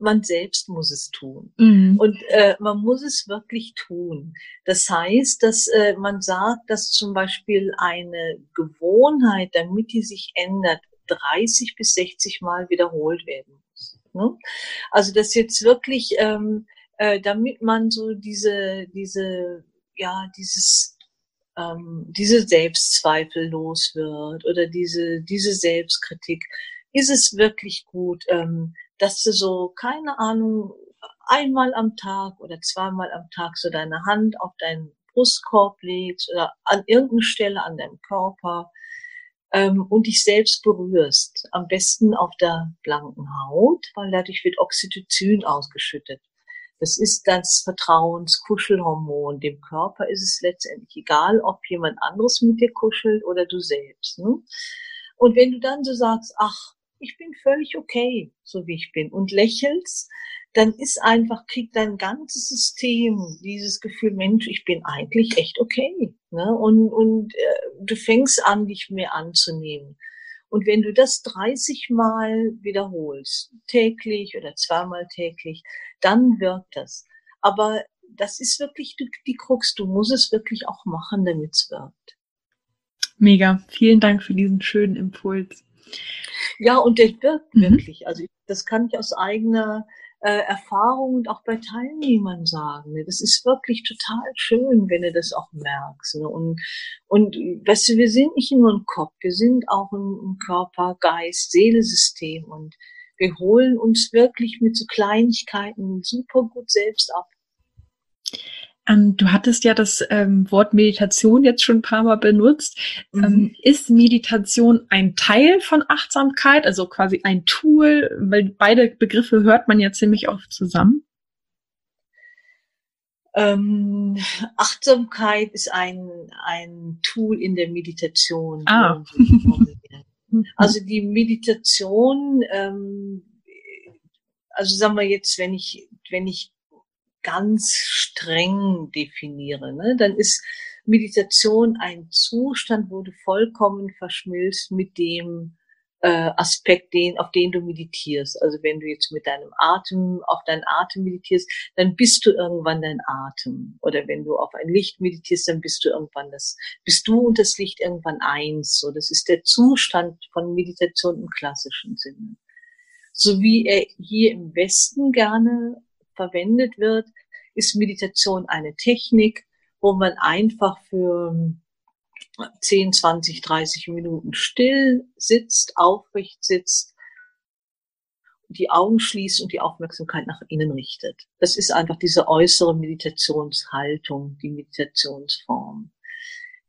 [SPEAKER 2] man selbst muss es tun. Mhm. Und äh, man muss es wirklich tun. Das heißt, dass äh, man sagt, dass zum Beispiel eine Gewohnheit, damit die sich ändert, 30 bis 60 Mal wiederholt werden muss. Ne? Also das jetzt wirklich, ähm, äh, damit man so diese, diese, ja, dieses ähm, diese Selbstzweifel los wird oder diese, diese Selbstkritik, ist es wirklich gut, ähm, dass du so, keine Ahnung, einmal am Tag oder zweimal am Tag so deine Hand auf deinen Brustkorb legst oder an irgendeiner Stelle an deinem Körper ähm, und dich selbst berührst. Am besten auf der blanken Haut, weil dadurch wird Oxytocin ausgeschüttet. Das ist das Vertrauenskuschelhormon. Dem Körper ist es letztendlich egal, ob jemand anderes mit dir kuschelt oder du selbst. Ne? Und wenn du dann so sagst, ach, ich bin völlig okay, so wie ich bin, und lächelst, dann ist einfach, kriegt dein ganzes System dieses Gefühl, Mensch, ich bin eigentlich echt okay. Ne? Und, und äh, du fängst an, dich mehr anzunehmen. Und wenn du das 30 Mal wiederholst, täglich oder zweimal täglich, dann wirkt das. Aber das ist wirklich die, die Krux. Du musst es wirklich auch machen, damit es wirkt.
[SPEAKER 1] Mega. Vielen Dank für diesen schönen Impuls.
[SPEAKER 2] Ja, und der wirkt mhm. wirklich. Also das kann ich aus eigener äh, Erfahrung und auch bei Teilnehmern sagen. Das ist wirklich total schön, wenn du das auch merkst. Ne? Und, und weißt du, wir sind nicht nur ein Kopf, wir sind auch ein, ein Körper, Geist, Seelesystem und wir holen uns wirklich mit so Kleinigkeiten super gut selbst ab.
[SPEAKER 1] Ähm, du hattest ja das ähm, Wort Meditation jetzt schon ein paar Mal benutzt. Mhm. Ähm, ist Meditation ein Teil von Achtsamkeit, also quasi ein Tool? Weil beide Begriffe hört man ja ziemlich oft zusammen.
[SPEAKER 2] Ähm, Achtsamkeit ist ein, ein Tool in der Meditation.
[SPEAKER 1] Ah. *laughs*
[SPEAKER 2] also die Meditation, ähm, also sagen wir jetzt, wenn ich, wenn ich ganz streng definiere, ne, dann ist Meditation ein Zustand, wo du vollkommen verschmilzt mit dem äh, Aspekt, den, auf den du meditierst. Also wenn du jetzt mit deinem Atem, auf deinen Atem meditierst, dann bist du irgendwann dein Atem. Oder wenn du auf ein Licht meditierst, dann bist du irgendwann das, bist du und das Licht irgendwann eins. So, das ist der Zustand von Meditation im klassischen Sinne. So wie er hier im Westen gerne verwendet wird, ist Meditation eine Technik, wo man einfach für 10, 20, 30 Minuten still sitzt, aufrecht sitzt, die Augen schließt und die Aufmerksamkeit nach innen richtet. Das ist einfach diese äußere Meditationshaltung, die Meditationsform.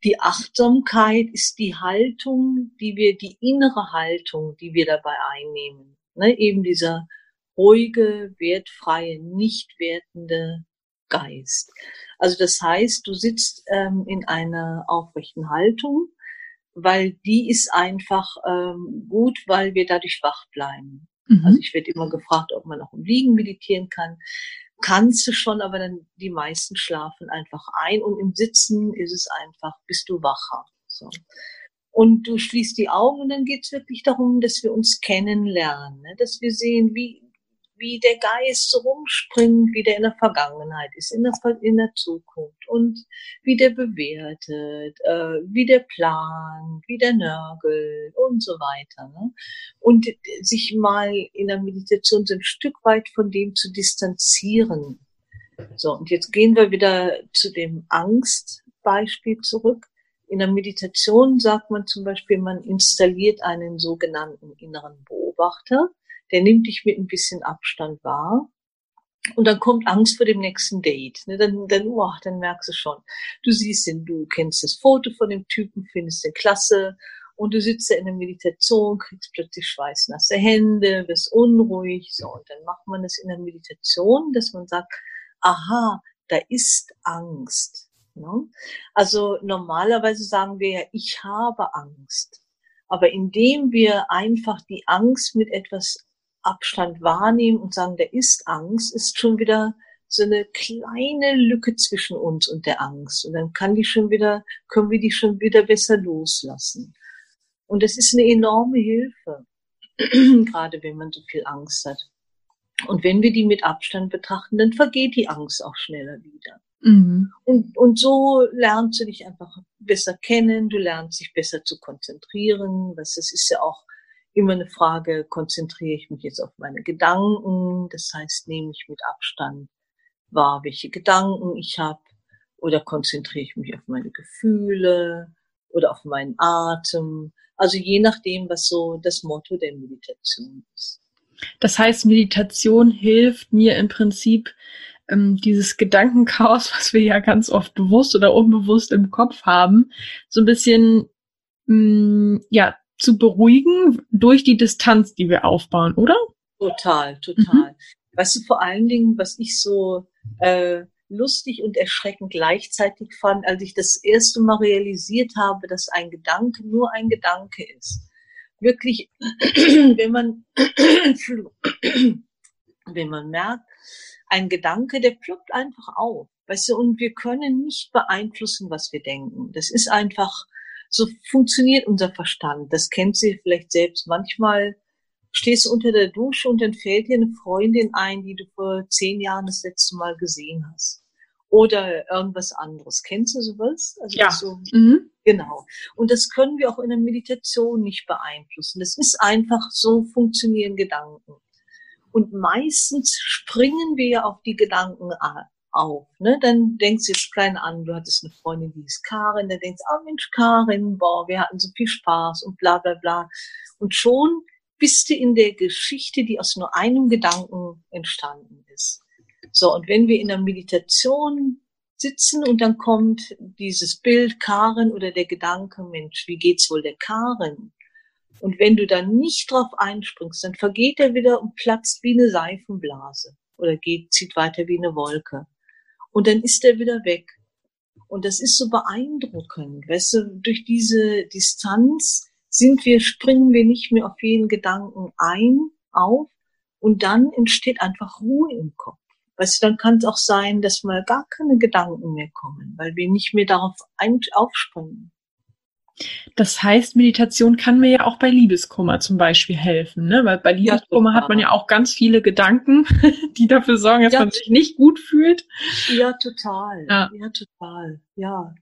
[SPEAKER 2] Die Achtsamkeit ist die Haltung, die wir, die innere Haltung, die wir dabei einnehmen. Ne, eben dieser ruhige, wertfreie, nicht wertende Geist. Also das heißt, du sitzt ähm, in einer aufrechten Haltung, weil die ist einfach ähm, gut, weil wir dadurch wach bleiben. Mhm. Also ich werde immer gefragt, ob man auch im Liegen meditieren kann. Kannst du schon, aber dann die meisten schlafen einfach ein und im Sitzen ist es einfach, bist du wacher. So. Und du schließt die Augen und dann geht es wirklich darum, dass wir uns kennenlernen, ne? dass wir sehen, wie, wie der Geist so rumspringt, wie der in der Vergangenheit ist, in der, in der Zukunft und wie der bewertet, äh, wie der plant, wie der nörgelt und so weiter. Ne? Und sich mal in der Meditation so ein Stück weit von dem zu distanzieren. So, und jetzt gehen wir wieder zu dem Angstbeispiel zurück. In der Meditation sagt man zum Beispiel, man installiert einen sogenannten inneren Beobachter der nimmt dich mit ein bisschen Abstand wahr. Und dann kommt Angst vor dem nächsten Date. Ne? Dann, dann, oh, dann merkst du schon. Du siehst den, du kennst das Foto von dem Typen, findest den klasse und du sitzt da in der Meditation, kriegst plötzlich schweißnasse Hände, wirst unruhig, so, und dann macht man es in der Meditation, dass man sagt, aha, da ist Angst. Ne? Also normalerweise sagen wir ja, ich habe Angst. Aber indem wir einfach die Angst mit etwas Abstand wahrnehmen und sagen, da ist Angst, ist schon wieder so eine kleine Lücke zwischen uns und der Angst. Und dann kann die schon wieder, können wir die schon wieder besser loslassen. Und das ist eine enorme Hilfe, *clears throat* gerade wenn man so viel Angst hat. Und wenn wir die mit Abstand betrachten, dann vergeht die Angst auch schneller wieder. Mhm. Und, und so lernst du dich einfach besser kennen, du lernst dich besser zu konzentrieren. Was, das ist ja auch immer eine Frage, konzentriere ich mich jetzt auf meine Gedanken? Das heißt, nehme ich mit Abstand wahr, welche Gedanken ich habe? Oder konzentriere ich mich auf meine Gefühle oder auf meinen Atem? Also je nachdem, was so das Motto der Meditation ist.
[SPEAKER 1] Das heißt, Meditation hilft mir im Prinzip, ähm, dieses Gedankenchaos, was wir ja ganz oft bewusst oder unbewusst im Kopf haben, so ein bisschen mm, ja zu beruhigen durch die Distanz, die wir aufbauen, oder?
[SPEAKER 2] Total, total. Mhm. Weißt du, vor allen Dingen, was ich so äh, lustig und erschreckend gleichzeitig fand, als ich das erste Mal realisiert habe, dass ein Gedanke nur ein Gedanke ist. Wirklich, *clears throat* wenn man, *clears throat* wenn man merkt, ein Gedanke, der ploppt einfach auf. Weißt du, und wir können nicht beeinflussen, was wir denken. Das ist einfach, so funktioniert unser Verstand. Das kennt sie vielleicht selbst. Manchmal stehst du unter der Dusche und dann fällt dir eine Freundin ein, die du vor zehn Jahren das letzte Mal gesehen hast oder irgendwas anderes. Kennst du sowas?
[SPEAKER 1] Also ja.
[SPEAKER 2] So, mhm. Genau. Und das können wir auch in der Meditation nicht beeinflussen. Das ist einfach so funktionieren Gedanken. Und meistens springen wir auf die Gedanken auf. Ne? Dann denkst du jetzt klein an, du hattest eine Freundin, die ist Karin, dann denkst du, oh Mensch, Karin, boah, wir hatten so viel Spaß und bla bla bla. Und schon bist du in der Geschichte, die aus nur einem Gedanken entstanden ist. So, und wenn wir in der Meditation sitzen und dann kommt dieses Bild Karen oder der Gedanke, Mensch, wie geht's wohl der Karen? Und wenn du dann nicht drauf einspringst, dann vergeht er wieder und platzt wie eine Seifenblase oder geht, zieht weiter wie eine Wolke. Und dann ist er wieder weg. Und das ist so beeindruckend. Weißt du, durch diese Distanz sind wir, springen wir nicht mehr auf jeden Gedanken ein, auf, und dann entsteht einfach Ruhe im Kopf. Weißt du, dann kann es auch sein, dass mal gar keine Gedanken mehr kommen, weil wir nicht mehr darauf aufspringen.
[SPEAKER 1] Das heißt, Meditation kann mir ja auch bei Liebeskummer zum Beispiel helfen, ne? Weil bei Liebeskummer ja, hat man ja auch ganz viele Gedanken, *laughs* die dafür sorgen, dass ja, man sich nicht gut fühlt.
[SPEAKER 2] Ja, total. Ja, ja total. Ja.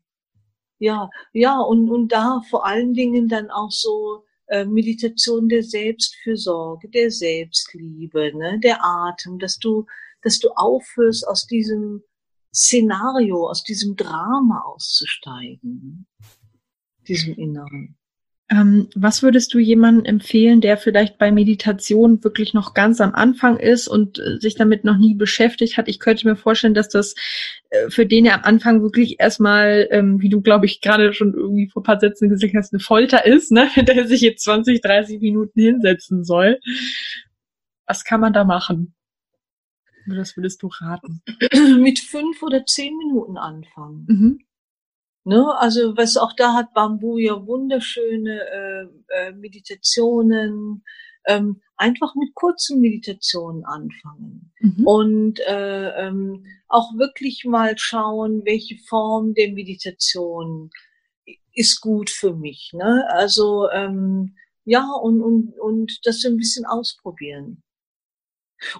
[SPEAKER 2] Ja, ja, und, und da vor allen Dingen dann auch so äh, Meditation der Selbstfürsorge, der Selbstliebe, ne? der Atem, dass du dass du aufhörst, aus diesem Szenario, aus diesem Drama auszusteigen, diesem Inneren.
[SPEAKER 1] Ähm, was würdest du jemandem empfehlen, der vielleicht bei Meditation wirklich noch ganz am Anfang ist und äh, sich damit noch nie beschäftigt hat? Ich könnte mir vorstellen, dass das äh, für den ja am Anfang wirklich erstmal, ähm, wie du glaube ich gerade schon irgendwie vor paar Sätzen gesagt hast, eine Folter ist, ne? *laughs* der sich jetzt 20, 30 Minuten hinsetzen soll. Was kann man da machen? Das würdest du raten?
[SPEAKER 2] Mit fünf oder zehn Minuten anfangen. Mhm. Ne? Also was auch da hat Bambu ja wunderschöne äh, äh, Meditationen. Ähm, einfach mit kurzen Meditationen anfangen mhm. und äh, ähm, auch wirklich mal schauen, welche Form der Meditation ist gut für mich. Ne? Also ähm, ja und und und das so ein bisschen ausprobieren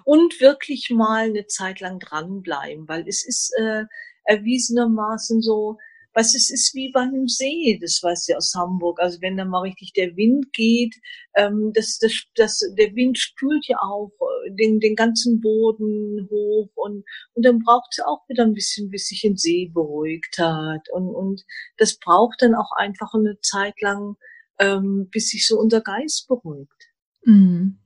[SPEAKER 2] und wirklich mal eine Zeit lang dranbleiben, weil es ist äh, erwiesenermaßen so, was es ist wie bei einem See, das weiß ja aus Hamburg. Also wenn da mal richtig der Wind geht, ähm, das, das, das, der Wind spült ja auch äh, den, den ganzen Boden hoch und, und dann braucht es auch wieder ein bisschen, bis sich ein See beruhigt hat. Und, und das braucht dann auch einfach eine Zeit lang, ähm, bis sich so unser Geist beruhigt. Mhm.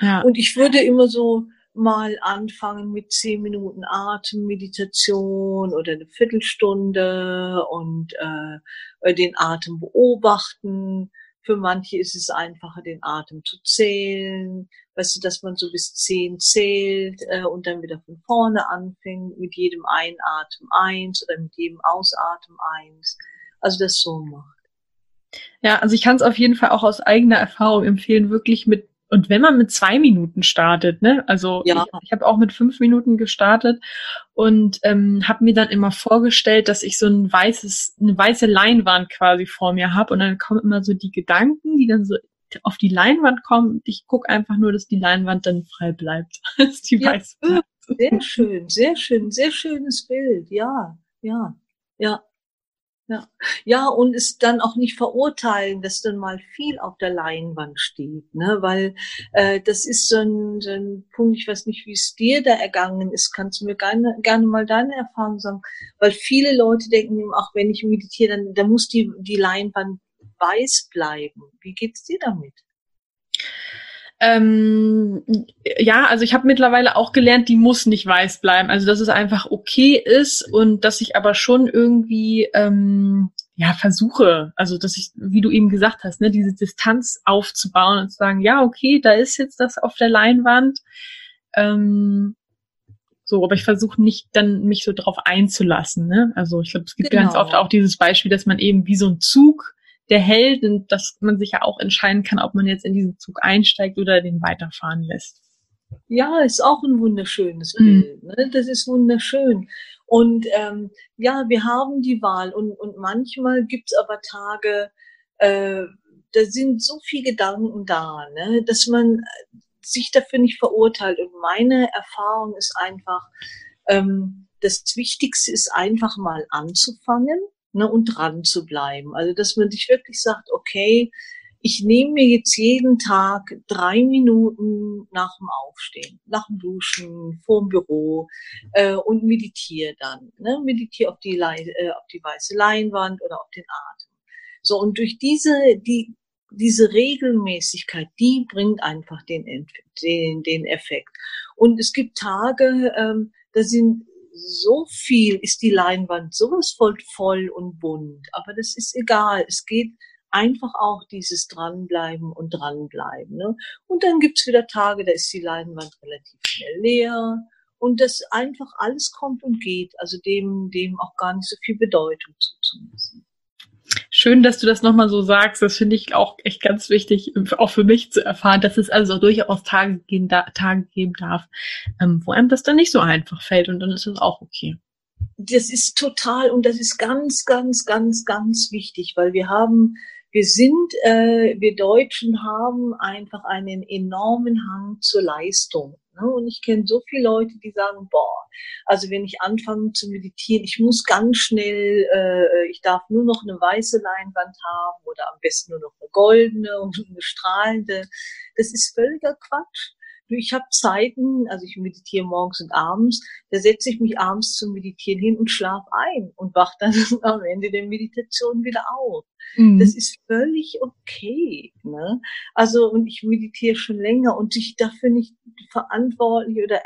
[SPEAKER 2] Ja. Und ich würde immer so mal anfangen mit zehn Minuten Atemmeditation oder eine Viertelstunde und äh, den Atem beobachten. Für manche ist es einfacher, den Atem zu zählen. Weißt du, dass man so bis zehn zählt äh, und dann wieder von vorne anfängt, mit jedem Einatmen eins oder mit jedem Ausatmen eins. Also das so macht.
[SPEAKER 1] Ja, also ich kann es auf jeden Fall auch aus eigener Erfahrung empfehlen, wirklich mit und wenn man mit zwei Minuten startet, ne, also ja. ich, ich habe auch mit fünf Minuten gestartet und ähm, habe mir dann immer vorgestellt, dass ich so ein weißes, eine weiße Leinwand quasi vor mir habe und dann kommen immer so die Gedanken, die dann so auf die Leinwand kommen. Und ich gucke einfach nur, dass die Leinwand dann frei bleibt. *laughs* dass die
[SPEAKER 2] ja, weiß Sehr schön, sehr schön, sehr schönes Bild. Ja, ja, ja. Ja. ja, und es dann auch nicht verurteilen, dass dann mal viel auf der Leinwand steht, ne? weil äh, das ist so ein, so ein Punkt, ich weiß nicht, wie es dir da ergangen ist, kannst du mir gerne, gerne mal deine Erfahrung sagen, weil viele Leute denken, ach, wenn ich meditiere, dann, dann muss die, die Leinwand weiß bleiben. Wie geht's dir damit?
[SPEAKER 1] Ähm, ja, also ich habe mittlerweile auch gelernt, die muss nicht weiß bleiben. Also dass es einfach okay ist und dass ich aber schon irgendwie ähm, ja versuche, also dass ich, wie du eben gesagt hast, ne, diese Distanz aufzubauen und zu sagen, ja, okay, da ist jetzt das auf der Leinwand. Ähm, so, aber ich versuche nicht dann mich so drauf einzulassen. Ne? Also ich glaube, es gibt genau. ganz oft auch dieses Beispiel, dass man eben wie so ein Zug der Held und dass man sich ja auch entscheiden kann, ob man jetzt in diesen Zug einsteigt oder den weiterfahren lässt.
[SPEAKER 2] Ja, ist auch ein wunderschönes mhm. Bild. Ne? Das ist wunderschön. Und ähm, ja, wir haben die Wahl und, und manchmal gibt's aber Tage, äh, da sind so viele Gedanken da, ne? dass man sich dafür nicht verurteilt. Und meine Erfahrung ist einfach, ähm, das Wichtigste ist einfach mal anzufangen ne, und dran zu bleiben. Also dass man sich wirklich sagt, okay, ich nehme mir jetzt jeden Tag drei Minuten nach dem Aufstehen, nach dem Duschen, vorm Büro äh, und meditiere dann. Ne? Meditiere auf die, äh, auf die weiße Leinwand oder auf den Atem. So, und durch diese, die, diese Regelmäßigkeit, die bringt einfach den, den, den Effekt. Und es gibt Tage, ähm, da sind so viel ist die Leinwand sowas voll voll und bunt. Aber das ist egal. Es geht einfach auch dieses dranbleiben und dranbleiben. Ne? Und dann gibt's wieder Tage, da ist die Leinwand relativ schnell leer und das einfach alles kommt und geht. Also dem, dem auch gar nicht so viel Bedeutung zuzumessen.
[SPEAKER 1] Schön, dass du das nochmal so sagst. Das finde ich auch echt ganz wichtig, auch für mich zu erfahren, dass es also durchaus Tage geben, Tage geben darf, ähm, wo einem das dann nicht so einfach fällt und dann ist es auch okay.
[SPEAKER 2] Das ist total und das ist ganz, ganz, ganz, ganz wichtig, weil wir haben wir sind, äh, wir Deutschen haben einfach einen enormen Hang zur Leistung. Ne? Und ich kenne so viele Leute, die sagen, boah, also wenn ich anfange zu meditieren, ich muss ganz schnell, äh, ich darf nur noch eine weiße Leinwand haben oder am besten nur noch eine goldene und eine strahlende. Das ist völliger Quatsch. Ich habe Zeiten, also ich meditiere morgens und abends, da setze ich mich abends zum Meditieren hin und schlaf ein und wach dann *laughs* am Ende der Meditation wieder auf. Mhm. Das ist völlig okay. Ne? Also und ich meditiere schon länger und sich dafür nicht verantwortlich oder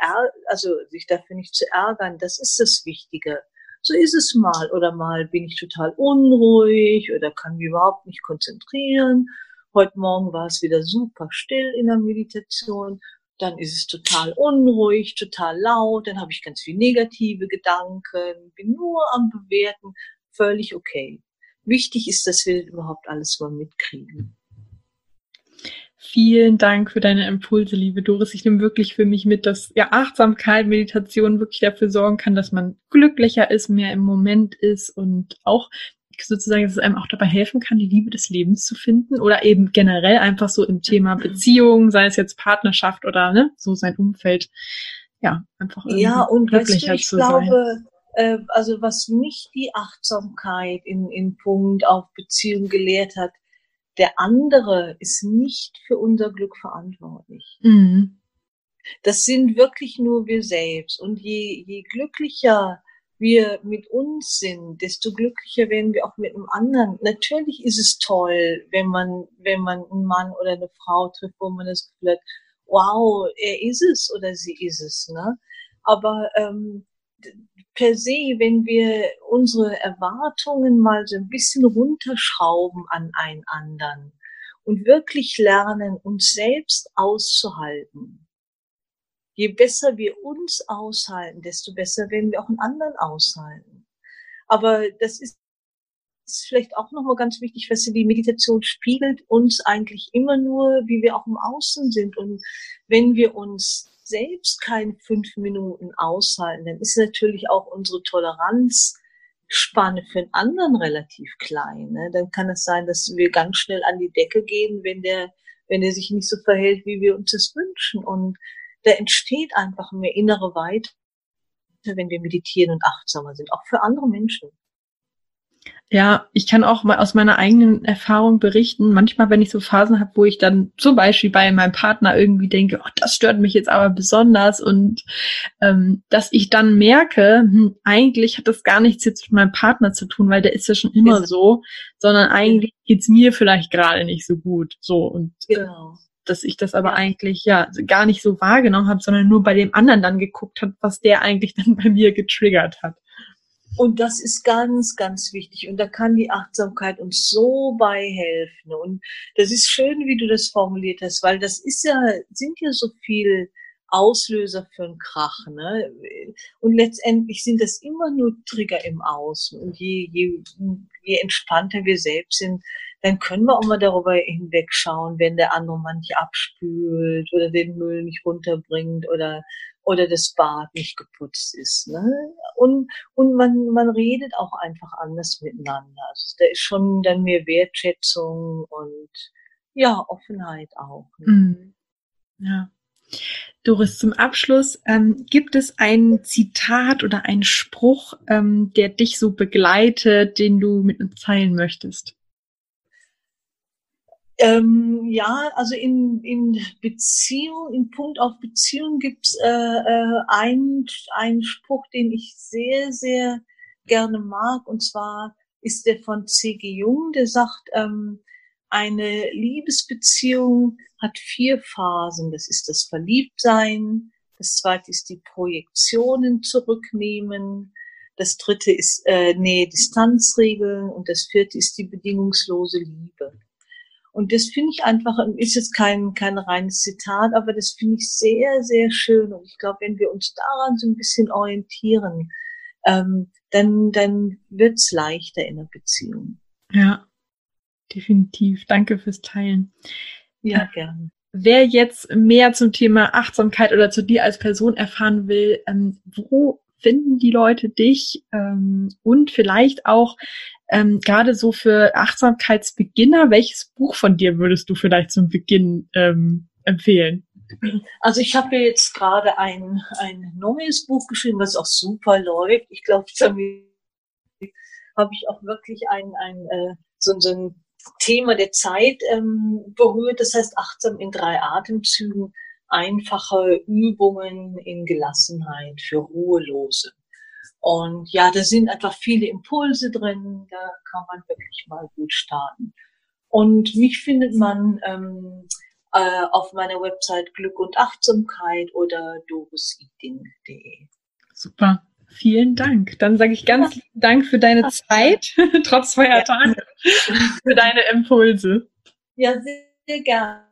[SPEAKER 2] also sich dafür nicht zu ärgern, das ist das Wichtige. So ist es mal oder mal bin ich total unruhig oder kann mich überhaupt nicht konzentrieren. Heute Morgen war es wieder super still in der Meditation dann ist es total unruhig, total laut, dann habe ich ganz viel negative Gedanken, bin nur am Bewerten, völlig okay. Wichtig ist, dass wir überhaupt alles mal mitkriegen.
[SPEAKER 1] Vielen Dank für deine Impulse, liebe Doris. Ich nehme wirklich für mich mit, dass ja Achtsamkeit, Meditation wirklich dafür sorgen kann, dass man glücklicher ist, mehr im Moment ist und auch sozusagen, dass es einem auch dabei helfen kann, die Liebe des Lebens zu finden oder eben generell einfach so im Thema Beziehung, sei es jetzt Partnerschaft oder ne, so sein Umfeld, ja, einfach
[SPEAKER 2] ja, und glücklicher weißt du, ich zu glaube, sein. Äh, also was mich die Achtsamkeit in, in Punkt auf Beziehung gelehrt hat, der andere ist nicht für unser Glück verantwortlich. Mhm. Das sind wirklich nur wir selbst. Und je, je glücklicher wir mit uns sind, desto glücklicher werden wir auch mit einem anderen. Natürlich ist es toll, wenn man, wenn man einen Mann oder eine Frau trifft, wo man das Gefühl hat, wow, er ist es oder sie ist es. Ne? Aber ähm, per se, wenn wir unsere Erwartungen mal so ein bisschen runterschrauben an einen anderen und wirklich lernen, uns selbst auszuhalten, je besser wir uns aushalten, desto besser werden wir auch einen anderen aushalten. Aber das ist, ist vielleicht auch nochmal ganz wichtig, was die Meditation spiegelt uns eigentlich immer nur, wie wir auch im Außen sind. Und wenn wir uns selbst keine fünf Minuten aushalten, dann ist natürlich auch unsere Toleranzspanne für einen anderen relativ klein. Ne? Dann kann es sein, dass wir ganz schnell an die Decke gehen, wenn der, wenn er sich nicht so verhält, wie wir uns das wünschen. Und da entsteht einfach mehr innere Weite, wenn wir meditieren und achtsamer sind, auch für andere Menschen.
[SPEAKER 1] Ja, ich kann auch mal aus meiner eigenen Erfahrung berichten. Manchmal, wenn ich so Phasen habe, wo ich dann zum Beispiel bei meinem Partner irgendwie denke, oh, das stört mich jetzt aber besonders und ähm, dass ich dann merke, hm, eigentlich hat das gar nichts jetzt mit meinem Partner zu tun, weil der ist ja schon immer genau. so, sondern eigentlich geht's mir vielleicht gerade nicht so gut. So und äh, genau. dass ich das aber ja. eigentlich ja gar nicht so wahrgenommen habe, sondern nur bei dem anderen dann geguckt habe, was der eigentlich *laughs* dann bei mir getriggert hat.
[SPEAKER 2] Und das ist ganz, ganz wichtig. Und da kann die Achtsamkeit uns so bei helfen. Und das ist schön, wie du das formuliert hast, weil das ist ja, sind ja so viel Auslöser für einen Krach. Ne? Und letztendlich sind das immer nur Trigger im Außen. Und je, je, je entspannter wir selbst sind, dann können wir auch mal darüber hinwegschauen, wenn der andere manche abspült oder den Müll nicht runterbringt oder oder das Bad nicht geputzt ist. Ne? Und, und man, man redet auch einfach anders miteinander. Also da ist schon dann mehr Wertschätzung und ja, Offenheit auch. Ne?
[SPEAKER 1] Mhm. Ja. Doris, zum Abschluss, ähm, gibt es ein Zitat oder einen Spruch, ähm, der dich so begleitet, den du mit uns teilen möchtest?
[SPEAKER 2] Ähm, ja, also in, in Beziehung, in Punkt auf Beziehung gibt's äh, äh, einen, einen Spruch, den ich sehr, sehr gerne mag, und zwar ist der von C.G. Jung, der sagt, ähm, eine Liebesbeziehung hat vier Phasen. Das ist das Verliebtsein, das zweite ist die Projektionen zurücknehmen, das dritte ist äh, Nähe-Distanzregeln und das vierte ist die bedingungslose Liebe. Und das finde ich einfach, ist jetzt kein, kein reines Zitat, aber das finde ich sehr, sehr schön. Und ich glaube, wenn wir uns daran so ein bisschen orientieren, ähm, dann, dann wird's leichter in der Beziehung.
[SPEAKER 1] Ja, definitiv. Danke fürs Teilen.
[SPEAKER 2] Ja, gerne.
[SPEAKER 1] Wer jetzt mehr zum Thema Achtsamkeit oder zu dir als Person erfahren will, ähm, wo finden die Leute dich ähm, und vielleicht auch ähm, gerade so für Achtsamkeitsbeginner, welches Buch von dir würdest du vielleicht zum Beginn ähm, empfehlen?
[SPEAKER 2] Also ich habe jetzt gerade ein, ein neues Buch geschrieben, was auch super läuft. Ich glaube, damit habe ich auch wirklich ein, ein äh, so, so ein Thema der Zeit ähm, berührt. Das heißt achtsam in drei Atemzügen, einfache Übungen in Gelassenheit für Ruhelose. Und ja, da sind einfach viele Impulse drin, da kann man wirklich mal gut starten. Und mich findet man ähm, äh, auf meiner Website Glück und Achtsamkeit oder doriseating.de.
[SPEAKER 1] Super. Vielen Dank. Dann sage ich ganz ja. Dank für deine Zeit, *laughs* trotz Feiertagen, ja. für deine Impulse.
[SPEAKER 2] Ja, sehr, sehr gerne.